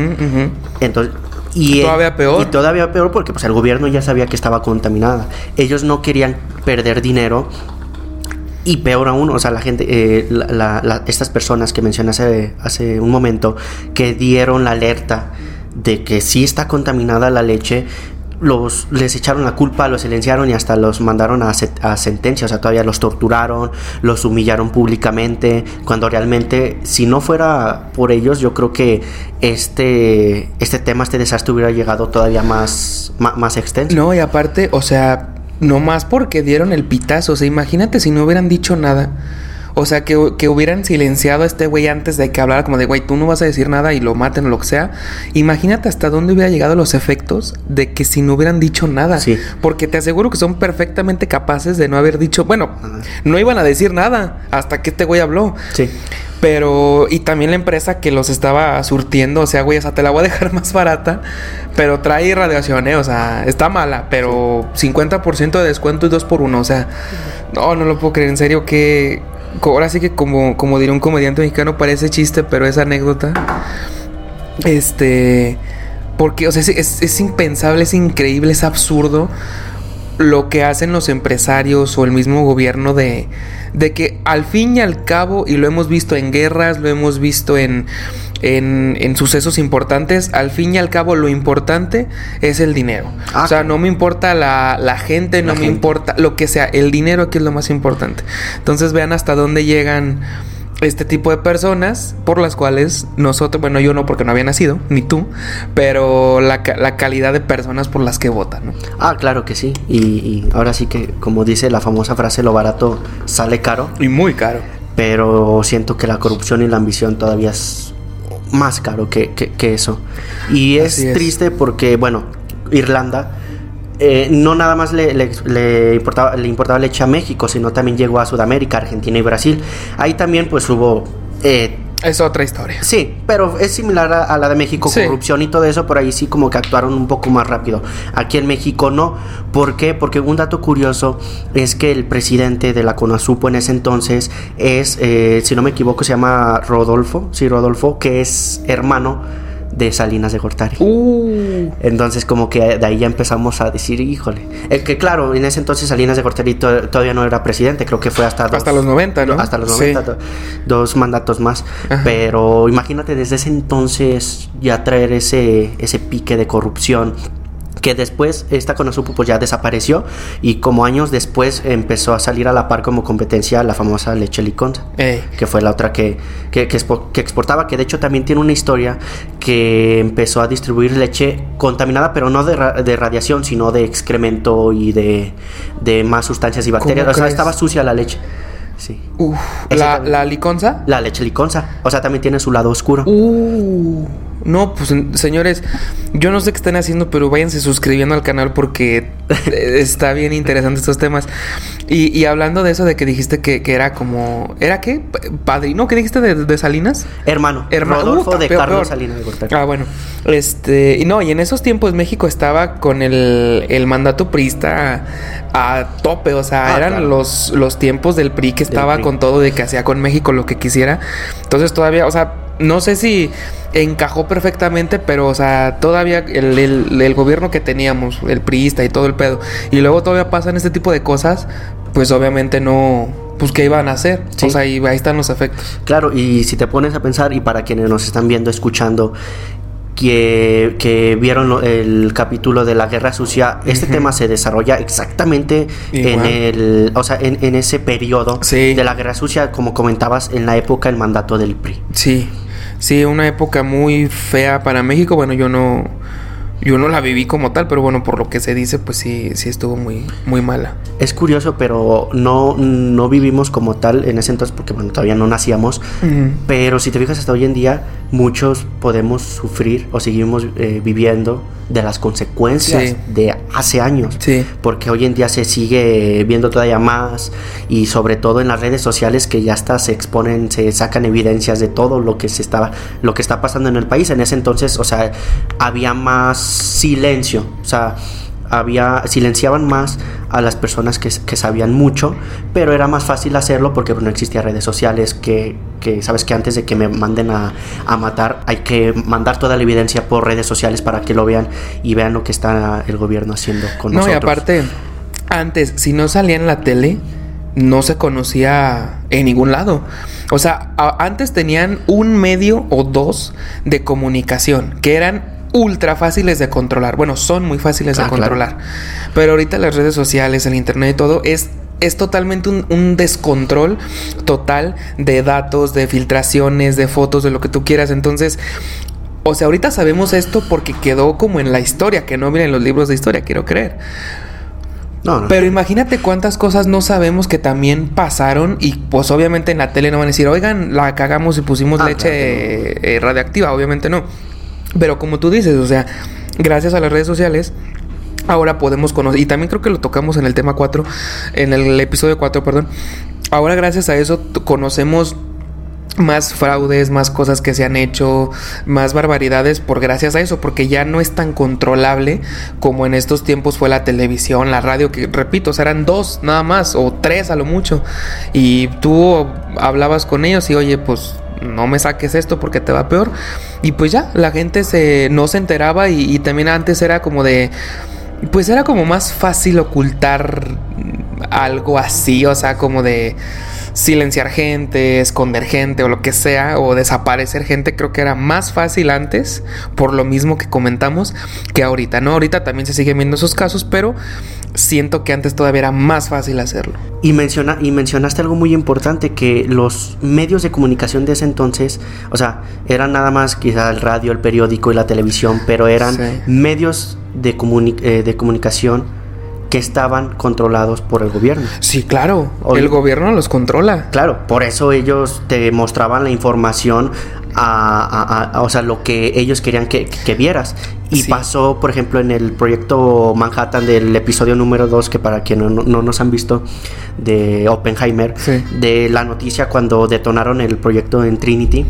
Entonces, y, todavía peor. Y todavía peor porque pues, el gobierno ya sabía que estaba contaminada. Ellos no querían perder dinero. Y peor aún, o sea, la gente, eh, estas personas que mencioné hace, hace un momento, que dieron la alerta de que sí está contaminada la leche, los, les echaron la culpa, los silenciaron y hasta los mandaron a, a, sentencia, o sea, todavía los torturaron, los humillaron públicamente, cuando realmente si no fuera por ellos, yo creo que este, este tema, este desastre hubiera llegado todavía más, más, más extenso. No, y aparte, o sea, no más porque dieron el pitazo, o sea, imagínate si no hubieran dicho nada. O sea, que, hubieran silenciado a este güey antes de que hablara como de, güey, tú no vas a decir nada y lo maten o lo que sea. Imagínate hasta dónde hubiera llegado los efectos de que si no hubieran dicho nada. Sí. Porque te aseguro que son perfectamente capaces de no haber dicho, bueno, no iban a decir nada hasta que este güey habló. Sí. Pero, y también la empresa que los estaba surtiendo, o sea, güey, o sea, te la voy a dejar más barata, pero trae radiación, ¿eh? O sea, está mala, pero 50% de descuento y 2 por 1, o sea, no, no lo puedo creer, en serio, que ahora sí que como, como diría un comediante mexicano, parece chiste, pero es anécdota. Este, porque, o sea, es, es, impensable, es increíble, es absurdo lo que hacen los empresarios o el mismo gobierno de, de que al fin y al cabo, y lo hemos visto en guerras, lo hemos visto en en, sucesos importantes, al fin y al cabo lo importante es el dinero. Ah, o sea, no me importa la, gente, no me importa lo que sea, el dinero aquí es lo más importante. Entonces vean hasta dónde llegan este tipo de personas por las cuales nosotros, bueno, yo no porque no había nacido, ni tú, pero la, calidad de personas por las que votan. ¿no? Ah, claro que sí. Y, y, ahora sí que, como dice la famosa frase, lo barato sale caro. Y muy caro. Pero siento que la corrupción y la ambición todavía es más caro que, eso. Y es, triste porque, bueno, Irlanda eh, no nada más le, importaba, le importaba leche a México, sino también llegó a Sudamérica, Argentina y Brasil. Ahí también pues hubo... Eh, Es otra historia. Sí, pero es similar a, a la de México, Sí. corrupción y todo eso, por ahí sí como que actuaron un poco más rápido. Aquí en México no. ¿Por qué? Porque un dato curioso es que el presidente de la CONASUPO en ese entonces es, eh, si no me equivoco, se llama Rodolfo, sí, Rodolfo, que es hermano de Salinas de Gortari. Uh, Entonces como que de ahí ya empezamos a decir, híjole. El que claro, en ese entonces Salinas de Gortari to- todavía no era presidente, creo que fue hasta... hasta dos- los 90, ¿no? hasta los Sí. 90, do- dos mandatos más. Ajá. Pero imagínate desde ese entonces ya traer ese, ese pique de corrupción. Que después esta Conasupo pues ya desapareció y como años después empezó a salir a la par como competencia la famosa leche liconza que fue la otra que, que, que expo- que exportaba, que de hecho también tiene una historia que empezó a distribuir leche contaminada, pero no de, ra- de radiación, sino de excremento y de, de más sustancias y bacterias. ¿Cómo O sea, crees? estaba sucia la leche. Sí. Uf, la, la liconza. La leche liconza. O sea, también tiene su lado oscuro. Uh, no, pues señores, yo no sé qué están haciendo, pero váyanse suscribiendo al canal porque eh, está bien interesante estos temas. Y, y hablando de eso, de que dijiste que, que era como. ¿Era qué? ¿Padrino? ¿Qué dijiste de, de Salinas? Hermano, Hermano, Rodolfo de peor, Carlos peor. Salinas de Gortari. Ah, bueno. Este. Y no, y en esos tiempos México estaba con el, el mandato priista a, tope. O sea, Ah, eran claro. los, los tiempos del PRI que estaba PRI. con todo de que hacía con México lo que quisiera. Entonces todavía, o sea, no sé si encajó perfectamente, pero, o sea, todavía el, el- el gobierno que teníamos, el priista y todo el pedo, y luego todavía pasan este tipo de cosas, pues obviamente no. Pues, ¿qué iban a hacer? Sí. O sea, y ahí están los efectos. Claro, y si te pones a pensar, y para quienes nos están viendo, escuchando, que, que vieron el capítulo de la guerra sucia, este tema se desarrolla exactamente en el, o sea, en, en ese periodo Sí. de la guerra sucia, como comentabas, en la época del mandato del PRI. Sí, sí, una época muy fea para México. Bueno, yo no, yo no la viví como tal, pero bueno, por lo que se dice, pues sí, sí estuvo muy, muy mala. Es curioso, pero no, no vivimos como tal en ese entonces, porque bueno, todavía no nacíamos. Pero si te fijas hasta hoy en día, muchos podemos sufrir o seguimos eh, viviendo de las consecuencias Sí. de hace años. Sí. Porque hoy en día se sigue viendo todavía más y sobre todo en las redes sociales que ya hasta se exponen, se sacan evidencias de todo lo que se estaba, lo que está pasando en el país. En ese entonces, o sea, había más silencio, o sea, había silenciaban más a las personas que, que sabían mucho, pero era más fácil hacerlo porque no existían redes sociales que, que sabes que antes de que me manden a, a matar hay que mandar toda la evidencia por redes sociales para que lo vean y vean lo que está el gobierno haciendo con No, y nosotros. aparte, antes, si no salía en la tele, no se conocía en ningún lado. O sea, antes tenían un medio o dos de comunicación que eran ultra fáciles de controlar. Bueno, son muy fáciles de Ah, claro. controlar. Pero ahorita las redes sociales, el internet y todo es es totalmente un, un descontrol total de datos, de filtraciones, de fotos, de lo que tú quieras. Entonces, o sea, ahorita sabemos esto porque quedó como en la historia, que no viene en los libros de historia, quiero creer. No, no. Pero imagínate cuántas cosas no sabemos que también pasaron y pues obviamente en la tele no van a decir, oigan, la cagamos y pusimos Ah, leche claro eh, radioactiva, obviamente no. Pero como tú dices, o sea, gracias a las redes sociales, ahora podemos conocer, y también creo que lo tocamos en el tema 4, en el episodio 4, perdón, ahora gracias a eso conocemos más fraudes, más cosas que se han hecho, más barbaridades por gracias a eso, porque ya no es tan controlable como en estos tiempos fue la televisión, la radio, que repito, o sea, eran dos nada más, o tres a lo mucho, y tú hablabas con ellos y oye, pues no me saques esto porque te va peor, y pues ya, la gente se, no se enteraba y, y también antes era como de, pues era como más fácil ocultar algo así, o sea, como de silenciar gente, esconder gente o lo que sea, o desaparecer gente, creo que era más fácil antes, por lo mismo que comentamos, que ahorita, ¿no? Ahorita también se siguen viendo esos casos, pero siento que antes todavía era más fácil hacerlo. Y, menciona, y mencionaste algo muy importante, que los medios de comunicación de ese entonces, o sea, eran nada más quizá el radio, el periódico y la televisión, pero eran Sí. medios de, comuni- eh, de comunicación que estaban controlados por el gobierno. Sí, claro. el gobierno los controla. Claro, por eso ellos te mostraban la información a, o sea, lo que ellos querían que, vieras. Y pasó, por ejemplo, en el proyecto Manhattan del episodio número 2, que para quienes no, nos han visto, de Oppenheimer, de la noticia cuando detonaron el proyecto en Trinity,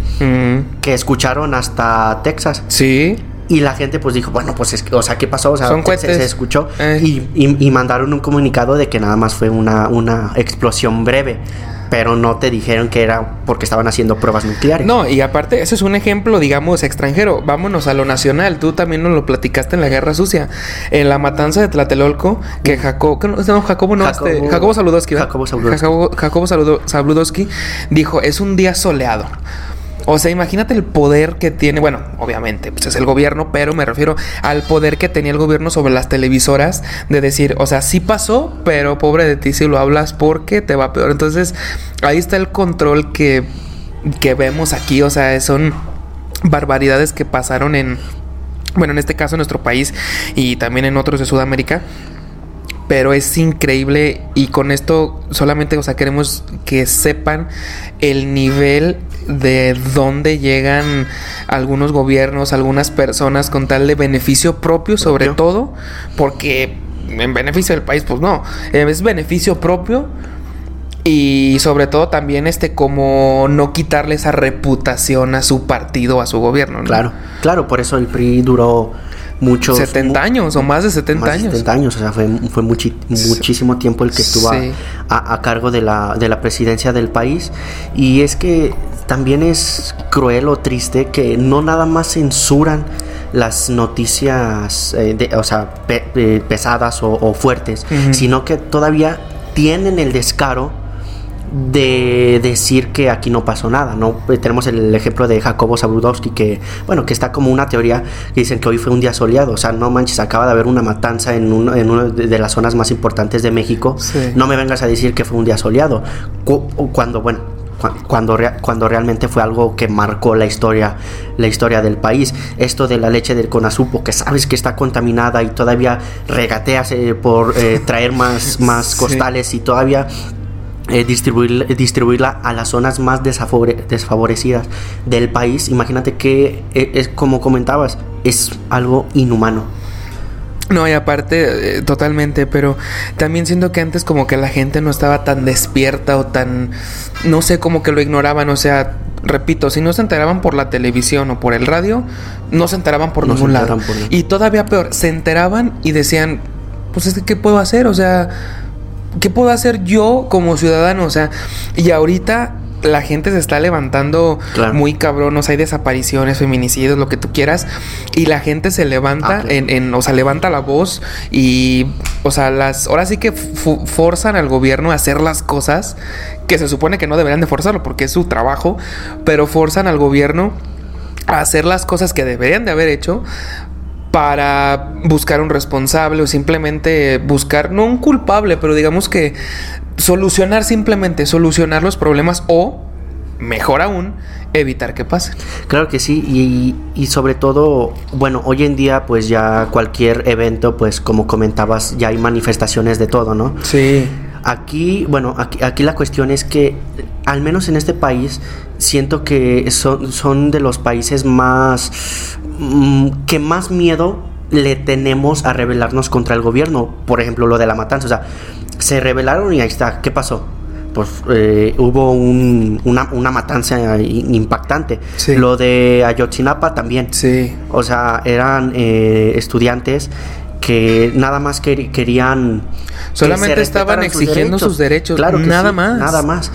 que escucharon hasta Texas. Sí. Y la gente pues dijo, bueno, pues es que, o sea, ¿qué pasó? O sea, Son se, se, escuchó eh. y, y, mandaron un comunicado de que nada más fue una, una explosión breve pero no te dijeron que era porque estaban haciendo pruebas nucleares. No, y aparte, ese es un ejemplo, digamos, extranjero. Vámonos a lo nacional. Tú también nos lo platicaste en la Guerra Sucia. En la matanza de Tlatelolco, que Jacobo, no, Jacobo no, Jacobo, este, Jacobo Saludowski, Jacobo Saludowski. Jacobo, Jacobo Saludowski dijo, es un día soleado. O sea, imagínate el poder que tiene, bueno, obviamente, pues es el gobierno, pero me refiero al poder que tenía el gobierno sobre las televisoras de decir, o sea, sí pasó, pero pobre de ti si lo hablas porque te va peor. Entonces, ahí está el control que, que vemos aquí, o sea, son barbaridades que pasaron en, bueno, en este caso en nuestro país y también en otros de Sudamérica pero es increíble y con esto solamente, o sea, queremos que sepan el nivel de dónde llegan algunos gobiernos, algunas personas con tal de beneficio propio sobre todo, porque en beneficio del país, pues no, es beneficio propio y sobre todo también este como no quitarle esa reputación a su partido, a su gobierno. Claro, claro, por eso el PRI duró muchos... 70 años o más de 70 más años. De 70 años, o sea, fue, fue muchísimo tiempo el que estuvo a, cargo de la, de la presidencia del país. Y es que también es cruel o triste que no nada más censuran las noticias, eh, de, o sea, eh, pesadas o, fuertes, sino que todavía tienen el descaro de decir que aquí no pasó nada, ¿no? Eh, tenemos el ejemplo de Jacobo Zabludowski que, bueno, que está como una teoría que dicen que hoy fue un día soleado, o sea, no manches, acaba de haber una matanza en, uno, en una de las zonas más importantes de México, no me vengas a decir que fue un día soleado, cuando, bueno, cuando, cuando realmente fue algo que marcó la historia, la historia del país. Esto de la leche del conazupo, que sabes que está contaminada y todavía regateas eh, por eh, traer más, más costales y todavía eh, distribuir, distribuirla a las zonas más desfavorecidas del país. Imagínate que, eh, es, como comentabas, es algo inhumano. No, y aparte, eh, totalmente, pero también siento que antes como que la gente no estaba tan despierta o tan, no sé, como que lo ignoraban, o sea, repito, si no se enteraban por la televisión o por el radio, no se enteraban por ningún lado. y todavía peor, se enteraban y decían, pues es que, ¿qué puedo hacer? O sea, ¿qué puedo hacer yo como ciudadano? O sea, y ahorita la gente se está levantando muy cabrón, o sea, hay desapariciones, feminicidios, lo que tú quieras, y la gente se levanta, ah, en, o sea, levanta la voz y, o sea, las, ahora sí que forzan al gobierno a hacer las cosas que se supone que no deberían de forzarlo porque es su trabajo, pero forzan al gobierno a hacer las cosas que deberían de haber hecho para buscar un responsable o simplemente buscar, no un culpable, pero digamos que solucionar simplemente, solucionar los problemas o, mejor aún, evitar que pasen. Claro que sí, y, y, sobre todo, bueno, hoy en día pues ya cualquier evento, pues como comentabas, ya hay manifestaciones de todo, ¿no? Sí. Aquí, bueno, aquí, aquí la cuestión es que, al menos en este país, siento que son, son de los países más mm, que más miedo le tenemos a rebelarnos contra el gobierno. Por ejemplo, lo de la matanza. O sea, se rebelaron y ahí está. ¿Qué pasó? Pues eh, hubo una, matanza impactante. Lo de Ayotzinapa también. Sí. O sea, eran eh, estudiantes que nada más querían... Solamente estaban exigiendo sus derechos. Claro nada más. Nada más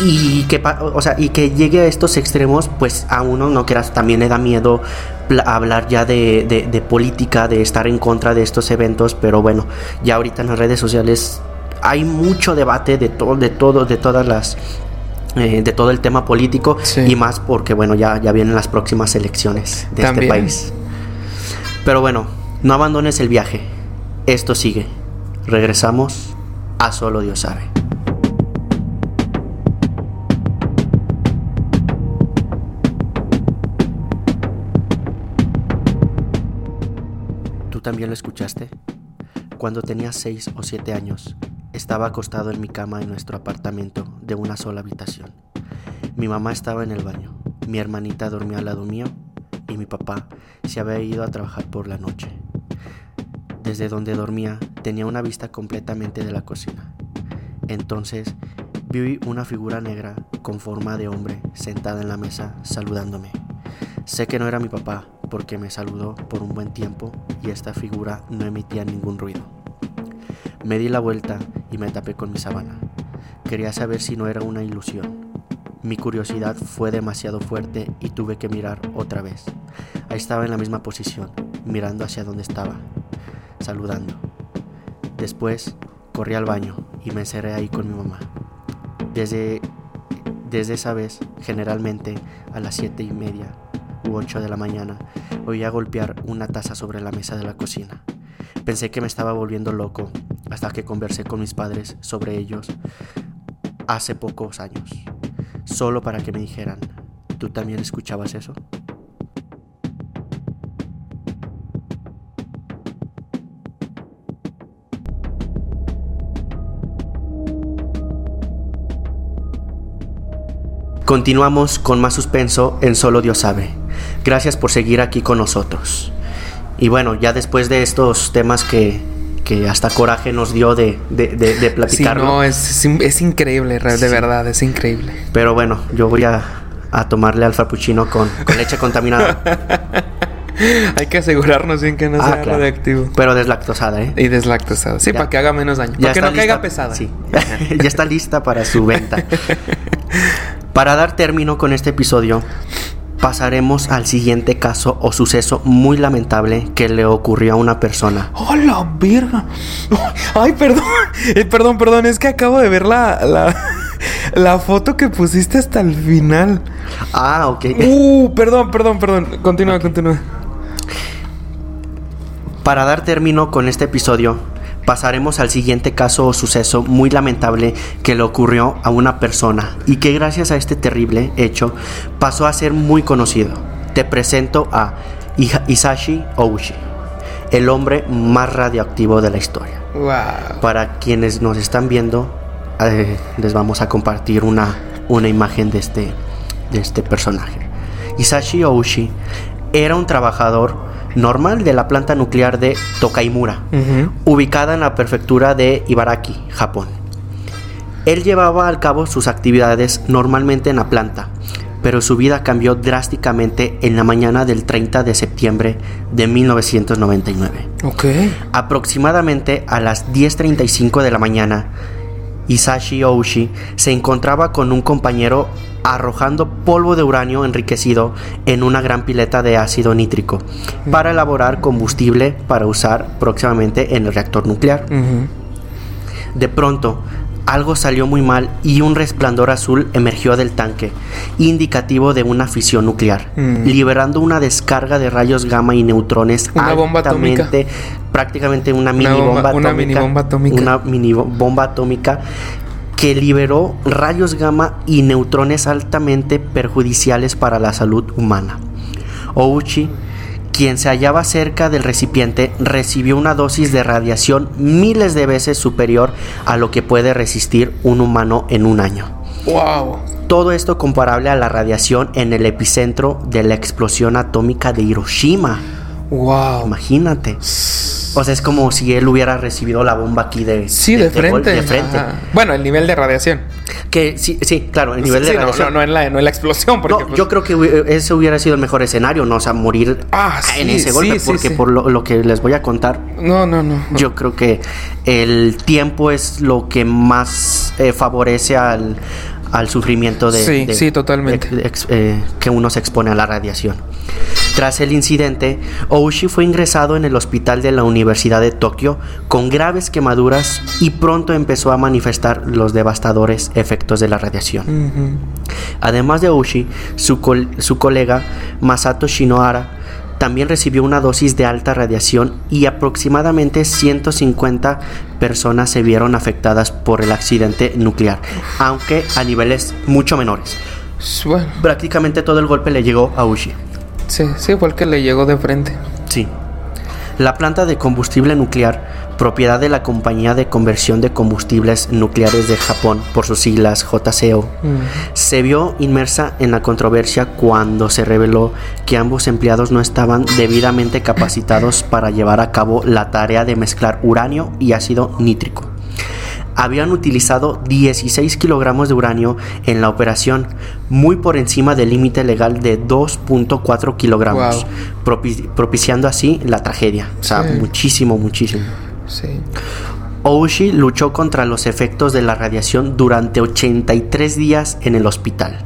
y que o sea y que llegue a estos extremos pues a uno no quieras también le da miedo hablar ya de, política de estar en contra de estos eventos pero bueno ya ahorita en las redes sociales hay mucho debate de todo de todo de todas las eh, de todo el tema político y más porque bueno ya ya vienen las próximas elecciones de este país. Pero bueno no abandones el viaje. Esto sigue. Regresamos a solo Dios sabe también lo escuchaste? Cuando tenía 6 o 7 años, estaba acostado en mi cama en nuestro apartamento de una sola habitación. Mi mamá estaba en el baño, mi hermanita dormía al lado mío y mi papá se había ido a trabajar por la noche. Desde donde dormía tenía una vista completamente de la cocina. Entonces vi una figura negra con forma de hombre sentada en la mesa saludándome. Sé que no era mi papá porque me saludó por un buen tiempo y esta figura no emitía ningún ruido. Me di la vuelta y me tapé con mi sábana. Quería saber si no era una ilusión. Mi curiosidad fue demasiado fuerte y tuve que mirar otra vez. Ahí estaba en la misma posición, mirando hacia donde estaba, saludando. Después corrí al baño y me encerré ahí con mi mamá. Desde, desde esa vez, generalmente a las siete y media u 8 de la mañana, oía golpear una taza sobre la mesa de la cocina. Pensé que me estaba volviendo loco hasta que conversé con mis padres sobre ellos hace pocos años, solo para que me dijeran, ¿tú también escuchabas eso? Continuamos con más suspenso en Solo Dios sabe. Gracias por seguir aquí con nosotros. Y bueno, ya después de estos temas que, que hasta coraje nos dio de, de, de, platicarlo. Sí, no, es, es increíble, de verdad, es increíble. Pero bueno, yo voy a, a tomarle al frappuccino con, con leche contaminada. Hay que asegurarnos bien que no ah, sea radioactivo. Pero deslactosada, ¿eh? Y deslactosada. Sí, para que haga menos daño. para que no caiga pesada. Sí. ya está lista para su venta. Para dar término con este episodio, pasaremos al siguiente caso o suceso muy lamentable que le ocurrió a una persona. ¡Oh, la verga! ¡Ay, perdón! Eh, perdón, perdón, es que acabo de ver la, la, la, foto que pusiste hasta el final. Ah, ok. Uh, perdón, perdón, perdón. Continúa, continúa. Para dar término con este episodio, pasaremos al siguiente caso o suceso muy lamentable que le ocurrió a una persona y que gracias a este terrible hecho pasó a ser muy conocido. Te presento a Isashi Oushi, el hombre más radioactivo de la historia. Para quienes nos están viendo, eh, les vamos a compartir una, una imagen de este, de este personaje. Isashi Oushi era un trabajador normal de la planta nuclear de Tokaimura, ubicada en la prefectura de Ibaraki, Japón. Él llevaba al cabo sus actividades normalmente en la planta, pero su vida cambió drásticamente en la mañana del 30 de septiembre de 1999. Aproximadamente a las 10.35 de la mañana, Isashi Oushi se encontraba con un compañero arrojando polvo de uranio enriquecido en una gran pileta de ácido nítrico para elaborar combustible para usar próximamente en el reactor nuclear. De pronto, algo salió muy mal y un resplandor azul emergió del tanque, indicativo de una fisión nuclear, liberando una descarga de rayos gamma y neutrones una bomba atómica. prácticamente una mini bomba, una mini bomba atómica, una mini bomba atómica que liberó rayos gamma y neutrones altamente perjudiciales para la salud humana. Ouchi, quien se hallaba cerca del recipiente, recibió una dosis de radiación miles de veces superior a lo que puede resistir un humano en un año. Wow. Todo esto comparable a la radiación en el epicentro de la explosión atómica de Hiroshima. Wow. Imagínate. O sea, es como si él hubiera recibido la bomba aquí de, sí, de, frente. De, frente. Bueno, el nivel de radiación. Que sí, sí, claro, el nivel de radiación. No, no, en la, no en la explosión. Porque, no, pues yo creo que ese hubiera sido el mejor escenario, ¿no? O sea, morir ah, en ese golpe. porque por lo, que les voy a contar. No, no, no. Yo creo que el tiempo es lo que más eh, favorece al, al sufrimiento de. Sí, sí, totalmente. Eh, que uno se expone a la radiación. Tras el incidente, Oushi fue ingresado en el hospital de la Universidad de Tokio con graves quemaduras y pronto empezó a manifestar los devastadores efectos de la radiación. Además de Oushi, su, su colega Masato Shinohara también recibió una dosis de alta radiación y aproximadamente 150 personas se vieron afectadas por el accidente nuclear, aunque a niveles mucho menores. Prácticamente todo el golpe le llegó a Ushi. Sí, sí, fue el que le llegó de frente. Sí. La planta de combustible nuclear propiedad de la Compañía de Conversión de Combustibles Nucleares de Japón, por sus siglas JCO, Mm. se vio inmersa en la controversia cuando se reveló que ambos empleados no estaban debidamente capacitados para llevar a cabo la tarea de mezclar uranio y ácido nítrico. Habían utilizado 16 kilogramos de uranio en la operación, muy por encima del límite legal de 2.4 kilogramos, Wow. propi- propiciando así la tragedia. O sea, Sí. muchísimo, muchísimo. Sí. Oushi luchó contra los efectos de la radiación durante 83 días en el hospital.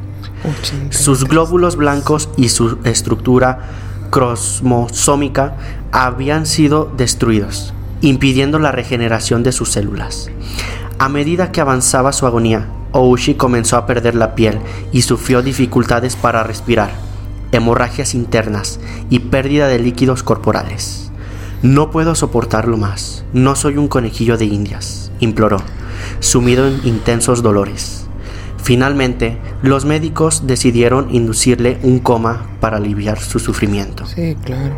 80. Sus glóbulos blancos y su estructura cromosómica habían sido destruidos, impidiendo la regeneración de sus células. A medida que avanzaba su agonía, Oushi comenzó a perder la piel y sufrió dificultades para respirar, hemorragias internas y pérdida de líquidos corporales. No puedo soportarlo más. No soy un conejillo de indias, imploró, sumido en intensos dolores. Finalmente, los médicos decidieron inducirle un coma para aliviar su sufrimiento. Sí, claro.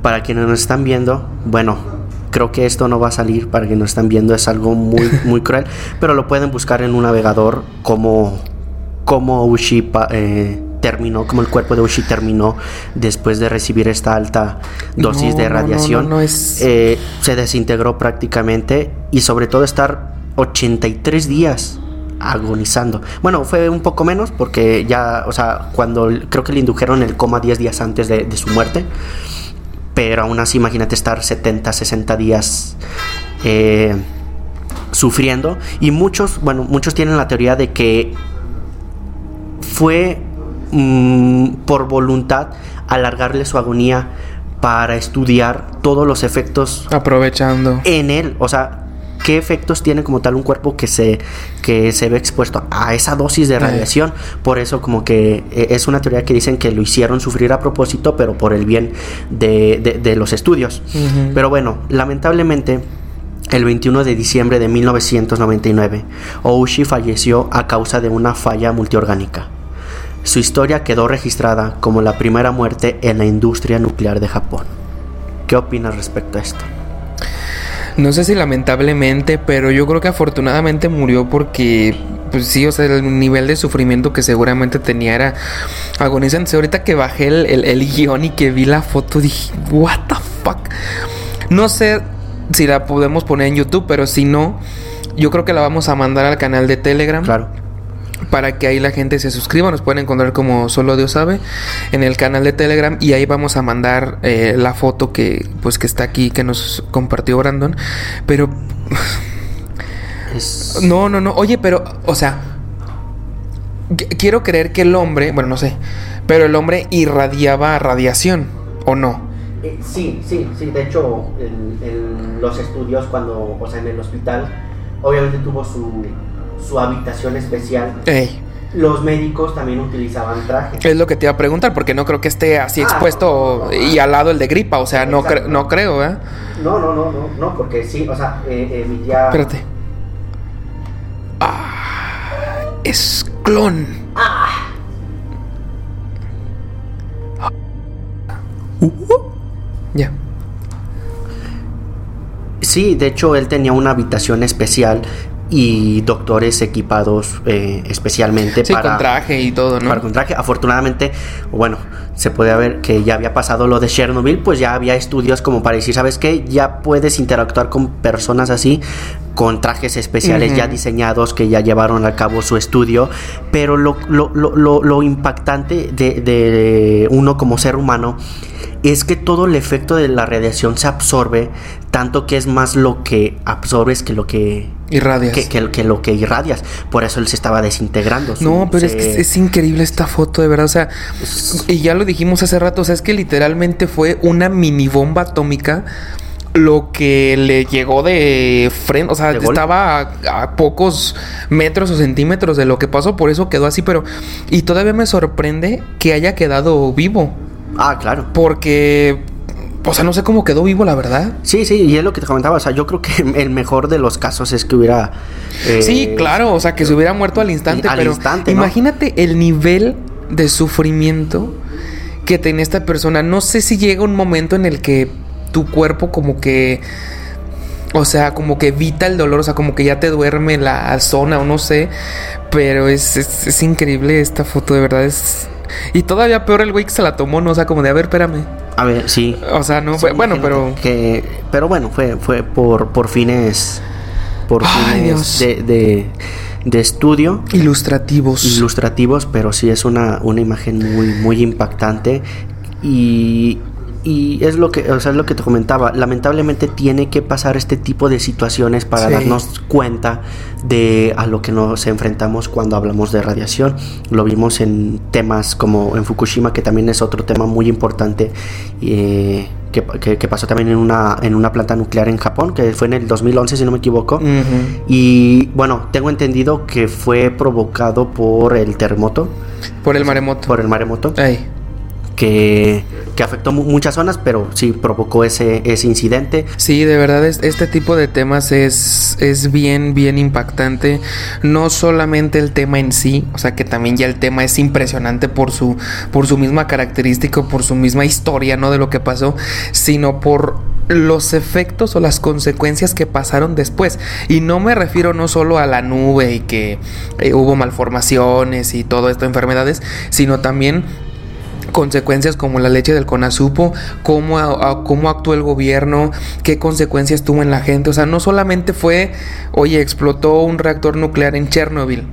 Para quienes nos están viendo, bueno, creo que esto no va a salir para quienes nos están viendo, es algo muy, muy cruel, pero lo pueden buscar en un navegador como, como Ushi eh, terminó, como el cuerpo de Ushi terminó después de recibir esta alta dosis No, de radiación. no, no, es- Eh, se desintegró prácticamente y sobre todo estar 83 días agonizando. Bueno, fue un poco menos porque ya, o sea, cuando creo que le indujeron el coma 10 días antes de, de su muerte. Pero aún así, imagínate estar 70, 60 días eh, sufriendo. Y muchos, bueno, muchos tienen la teoría de que fue mm, por voluntad alargarle su agonía para estudiar todos los efectos Aprovechando. en él. O sea, ¿qué efectos tiene como tal un cuerpo que se, que se ve expuesto a esa dosis de radiación? Por eso como que eh, es una teoría que dicen que lo hicieron sufrir a propósito, pero por el bien de, de- de los estudios. Pero bueno, lamentablemente... El 21 de diciembre de 1999, Oushi falleció a causa de una falla multiorgánica. Su historia quedó registrada como la primera muerte en la industria nuclear de Japón. ¿Qué opinas respecto a esto? No sé si lamentablemente, pero yo creo que afortunadamente murió porque, pues sí, o sea, el nivel de sufrimiento que seguramente tenía era agonizante. Ahorita que bajé el, el- el guion y que vi la foto, dije, what the fuck. No sé si la podemos poner en YouTube, pero si no, yo creo que la vamos a mandar al canal de Telegram Claro. Para que ahí la gente se suscriba. Nos pueden encontrar como solo Dios sabe en el canal de Telegram y ahí vamos a mandar eh, la foto que pues que está aquí que nos compartió Brandon. Pero Es... no, no, no. Oye, pero o sea, qu- quiero creer que el hombre, bueno, no sé, pero el hombre irradiaba radiación o no. Eh, sí, sí, sí. De hecho, en, en los estudios, cuando, o sea, en el hospital, obviamente tuvo su, su habitación especial. Ey, Los médicos también utilizaban traje. es lo que te iba a preguntar porque no creo que esté así Ah, expuesto no, no, no. y al lado el de gripa, o sea, no, cre- no creo, ¿eh? No, no, no, no, no, porque sí, o sea, eh, emitía. Espérate. Ah, es clon. Ya. Sí, de hecho, él tenía una habitación especial y doctores equipados eh, especialmente Sí, para. con traje y todo, ¿no? para con traje. Afortunadamente, bueno, se puede ver que ya había pasado lo de Chernobyl, pues ya había estudios como para decir, ¿sabes qué? Ya puedes interactuar con personas así, con trajes especiales ya diseñados que ya llevaron a cabo su estudio. Pero lo, lo, lo, lo- lo impactante de, de uno como ser humano es que todo el efecto de la radiación se absorbe, tanto que es más lo que absorbes que lo que Irradias. que, que- que lo que irradias. Por eso él se estaba desintegrando. No, pero es que es increíble esta foto, de verdad. O sea, y ya lo dijimos hace rato, o sea, es que literalmente fue una mini bomba atómica lo que le llegó de frente. O sea, estaba a, a pocos metros o centímetros de lo que pasó, por eso quedó así, pero. Y todavía me sorprende que haya quedado vivo, Ah, claro. porque. O sea, no sé cómo quedó vivo, la verdad. Sí, sí, y es lo que te comentaba. O sea, yo creo que el mejor de los casos es que hubiera. eh, Sí, claro, o sea, que se hubiera muerto al instante, al pero instante, ¿no? imagínate el nivel de sufrimiento que tenía esta persona. No sé si llega un momento en el que tu cuerpo como que O sea, como que evita el dolor, o sea, como que ya te duerme la zona o no sé. Pero es, es, increíble esta foto, de verdad es... Y todavía peor el güey que se la tomó, ¿no? O sea, como de, a ver, espérame. A ver, sí. O sea, no, fue, bueno, pero... Que, pero bueno, fue, fue por, por fines... Por fines de, de, estudio. Ilustrativos. Ilustrativos, pero sí es una, una imagen muy, muy impactante. Y, y es lo que, o sea, es lo que te comentaba. Lamentablemente tiene que pasar este tipo de situaciones para darnos cuenta de a lo que nos enfrentamos cuando hablamos de radiación. Lo vimos en temas como en Fukushima, que también es otro tema muy importante. Eh, que, que, pasó también en una, en una planta nuclear en Japón, que fue en el 2011, si no me equivoco. Y bueno, tengo entendido que fue provocado por el terremoto. Por el maremoto. Por el maremoto que, afectó muchas zonas, pero sí provocó ese, ese incidente. Sí, de verdad este tipo de temas es, es bien, bien impactante. No solamente el tema en sí, o sea que también ya el tema es impresionante por su, por su misma característica, por su misma historia, ¿no? De lo que pasó, sino por los efectos o las consecuencias que pasaron después. Y no me refiero no solo a la nube y que eh, hubo malformaciones y todo esto, enfermedades, sino también consecuencias como la leche del conazupo, cómo, cómo actuó el gobierno, qué consecuencias tuvo en la gente. O sea, no solamente fue, oye, explotó un reactor nuclear en Chernobyl.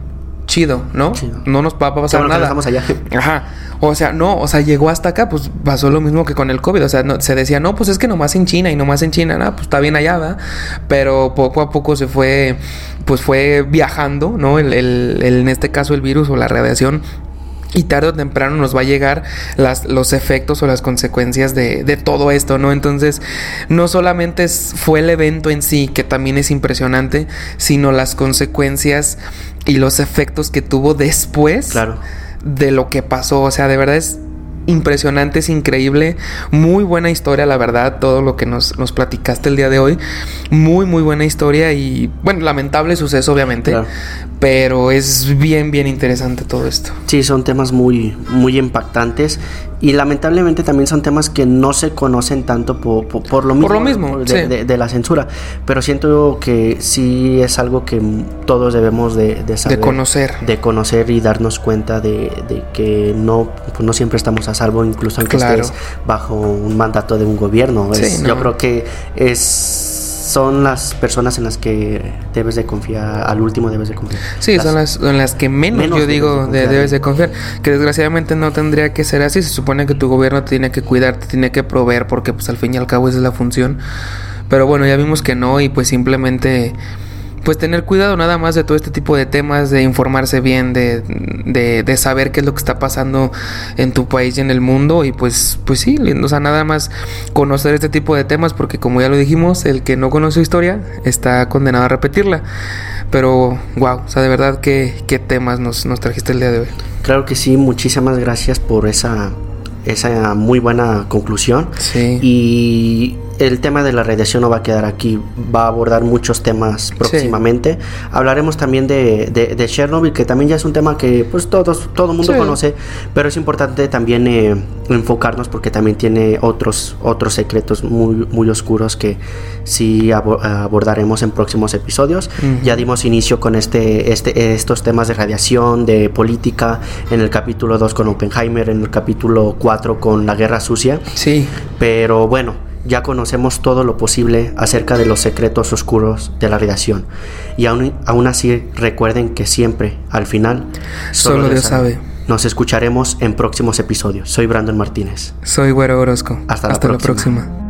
Chido, ¿no? No nos va a pasar nada. Allá. Ajá. O sea, no, o sea, llegó hasta acá, pues pasó lo mismo que con el COVID. O sea, se decía, no, pues es que nomás en China y nomás en China, nada, pues está bien allá, ¿verdad? Pero poco a poco se fue, pues fue viajando, ¿no? el, el, en este caso el virus o la radiación y tarde o temprano nos va a llegar las, los efectos o las consecuencias de, de, todo esto, ¿no? Entonces, no solamente fue el evento en sí, que también es impresionante, sino las consecuencias y los efectos que tuvo después claro. de lo que pasó. O sea, de verdad es impresionante, es increíble. Muy buena historia, la verdad, todo lo que nos, nos platicaste el día de hoy. Muy, muy buena historia y, bueno, lamentable suceso, obviamente. Pero es bien, bien interesante todo esto. Sí, son temas muy, muy impactantes y lamentablemente también son temas que no se conocen tanto por, por, lo mismo, lo mismo de, la censura. Pero siento que sí es algo que todos debemos de, saber. De conocer. De conocer y darnos cuenta de, que no, pues no siempre estamos a salvo, incluso aunque estés bajo un mandato de un gobierno. Yo creo que es son las personas en las que debes de confiar, al último debes de confiar. Sí, son las, en las que menos, yo digo de, debes de confiar, que desgraciadamente no tendría que ser así, se supone que tu gobierno te tiene que cuidar, te tiene que proveer, porque pues al fin y al cabo esa es la función, pero bueno, ya vimos que no y pues simplemente pues tener cuidado nada más de todo este tipo de temas, de informarse bien, de, de, saber qué es lo que está pasando en tu país y en el mundo y pues, pues sí, o sea, nada más conocer este tipo de temas porque como ya lo dijimos, el que no conoce historia está condenado a repetirla. Pero, wow, o sea, de verdad, ¿qué, qué temas nos, nos trajiste el día de hoy? Claro que sí, muchísimas gracias por esa, esa muy buena conclusión. Sí. Y el tema de la radiación no va a quedar aquí, va a abordar muchos temas próximamente. Hablaremos también de, de, Chernobyl, que también ya es un tema que pues todos, todo el mundo conoce, pero es importante también eh, enfocarnos porque también tiene otros, otros secretos muy, muy oscuros que sí abordaremos en próximos episodios. Ya dimos inicio con este, este, estos temas de radiación, de política, en el capítulo 2 con Oppenheimer, en el capítulo 4 con la guerra sucia. Sí. Pero bueno ya conocemos todo lo posible acerca de los secretos oscuros de la radiación. Y aún, aún así recuerden que siempre, al final, solo, Dios sabe. Nos escucharemos en próximos episodios. Soy Brandon Martínez. Soy Güero Orozco. Hasta, la próxima.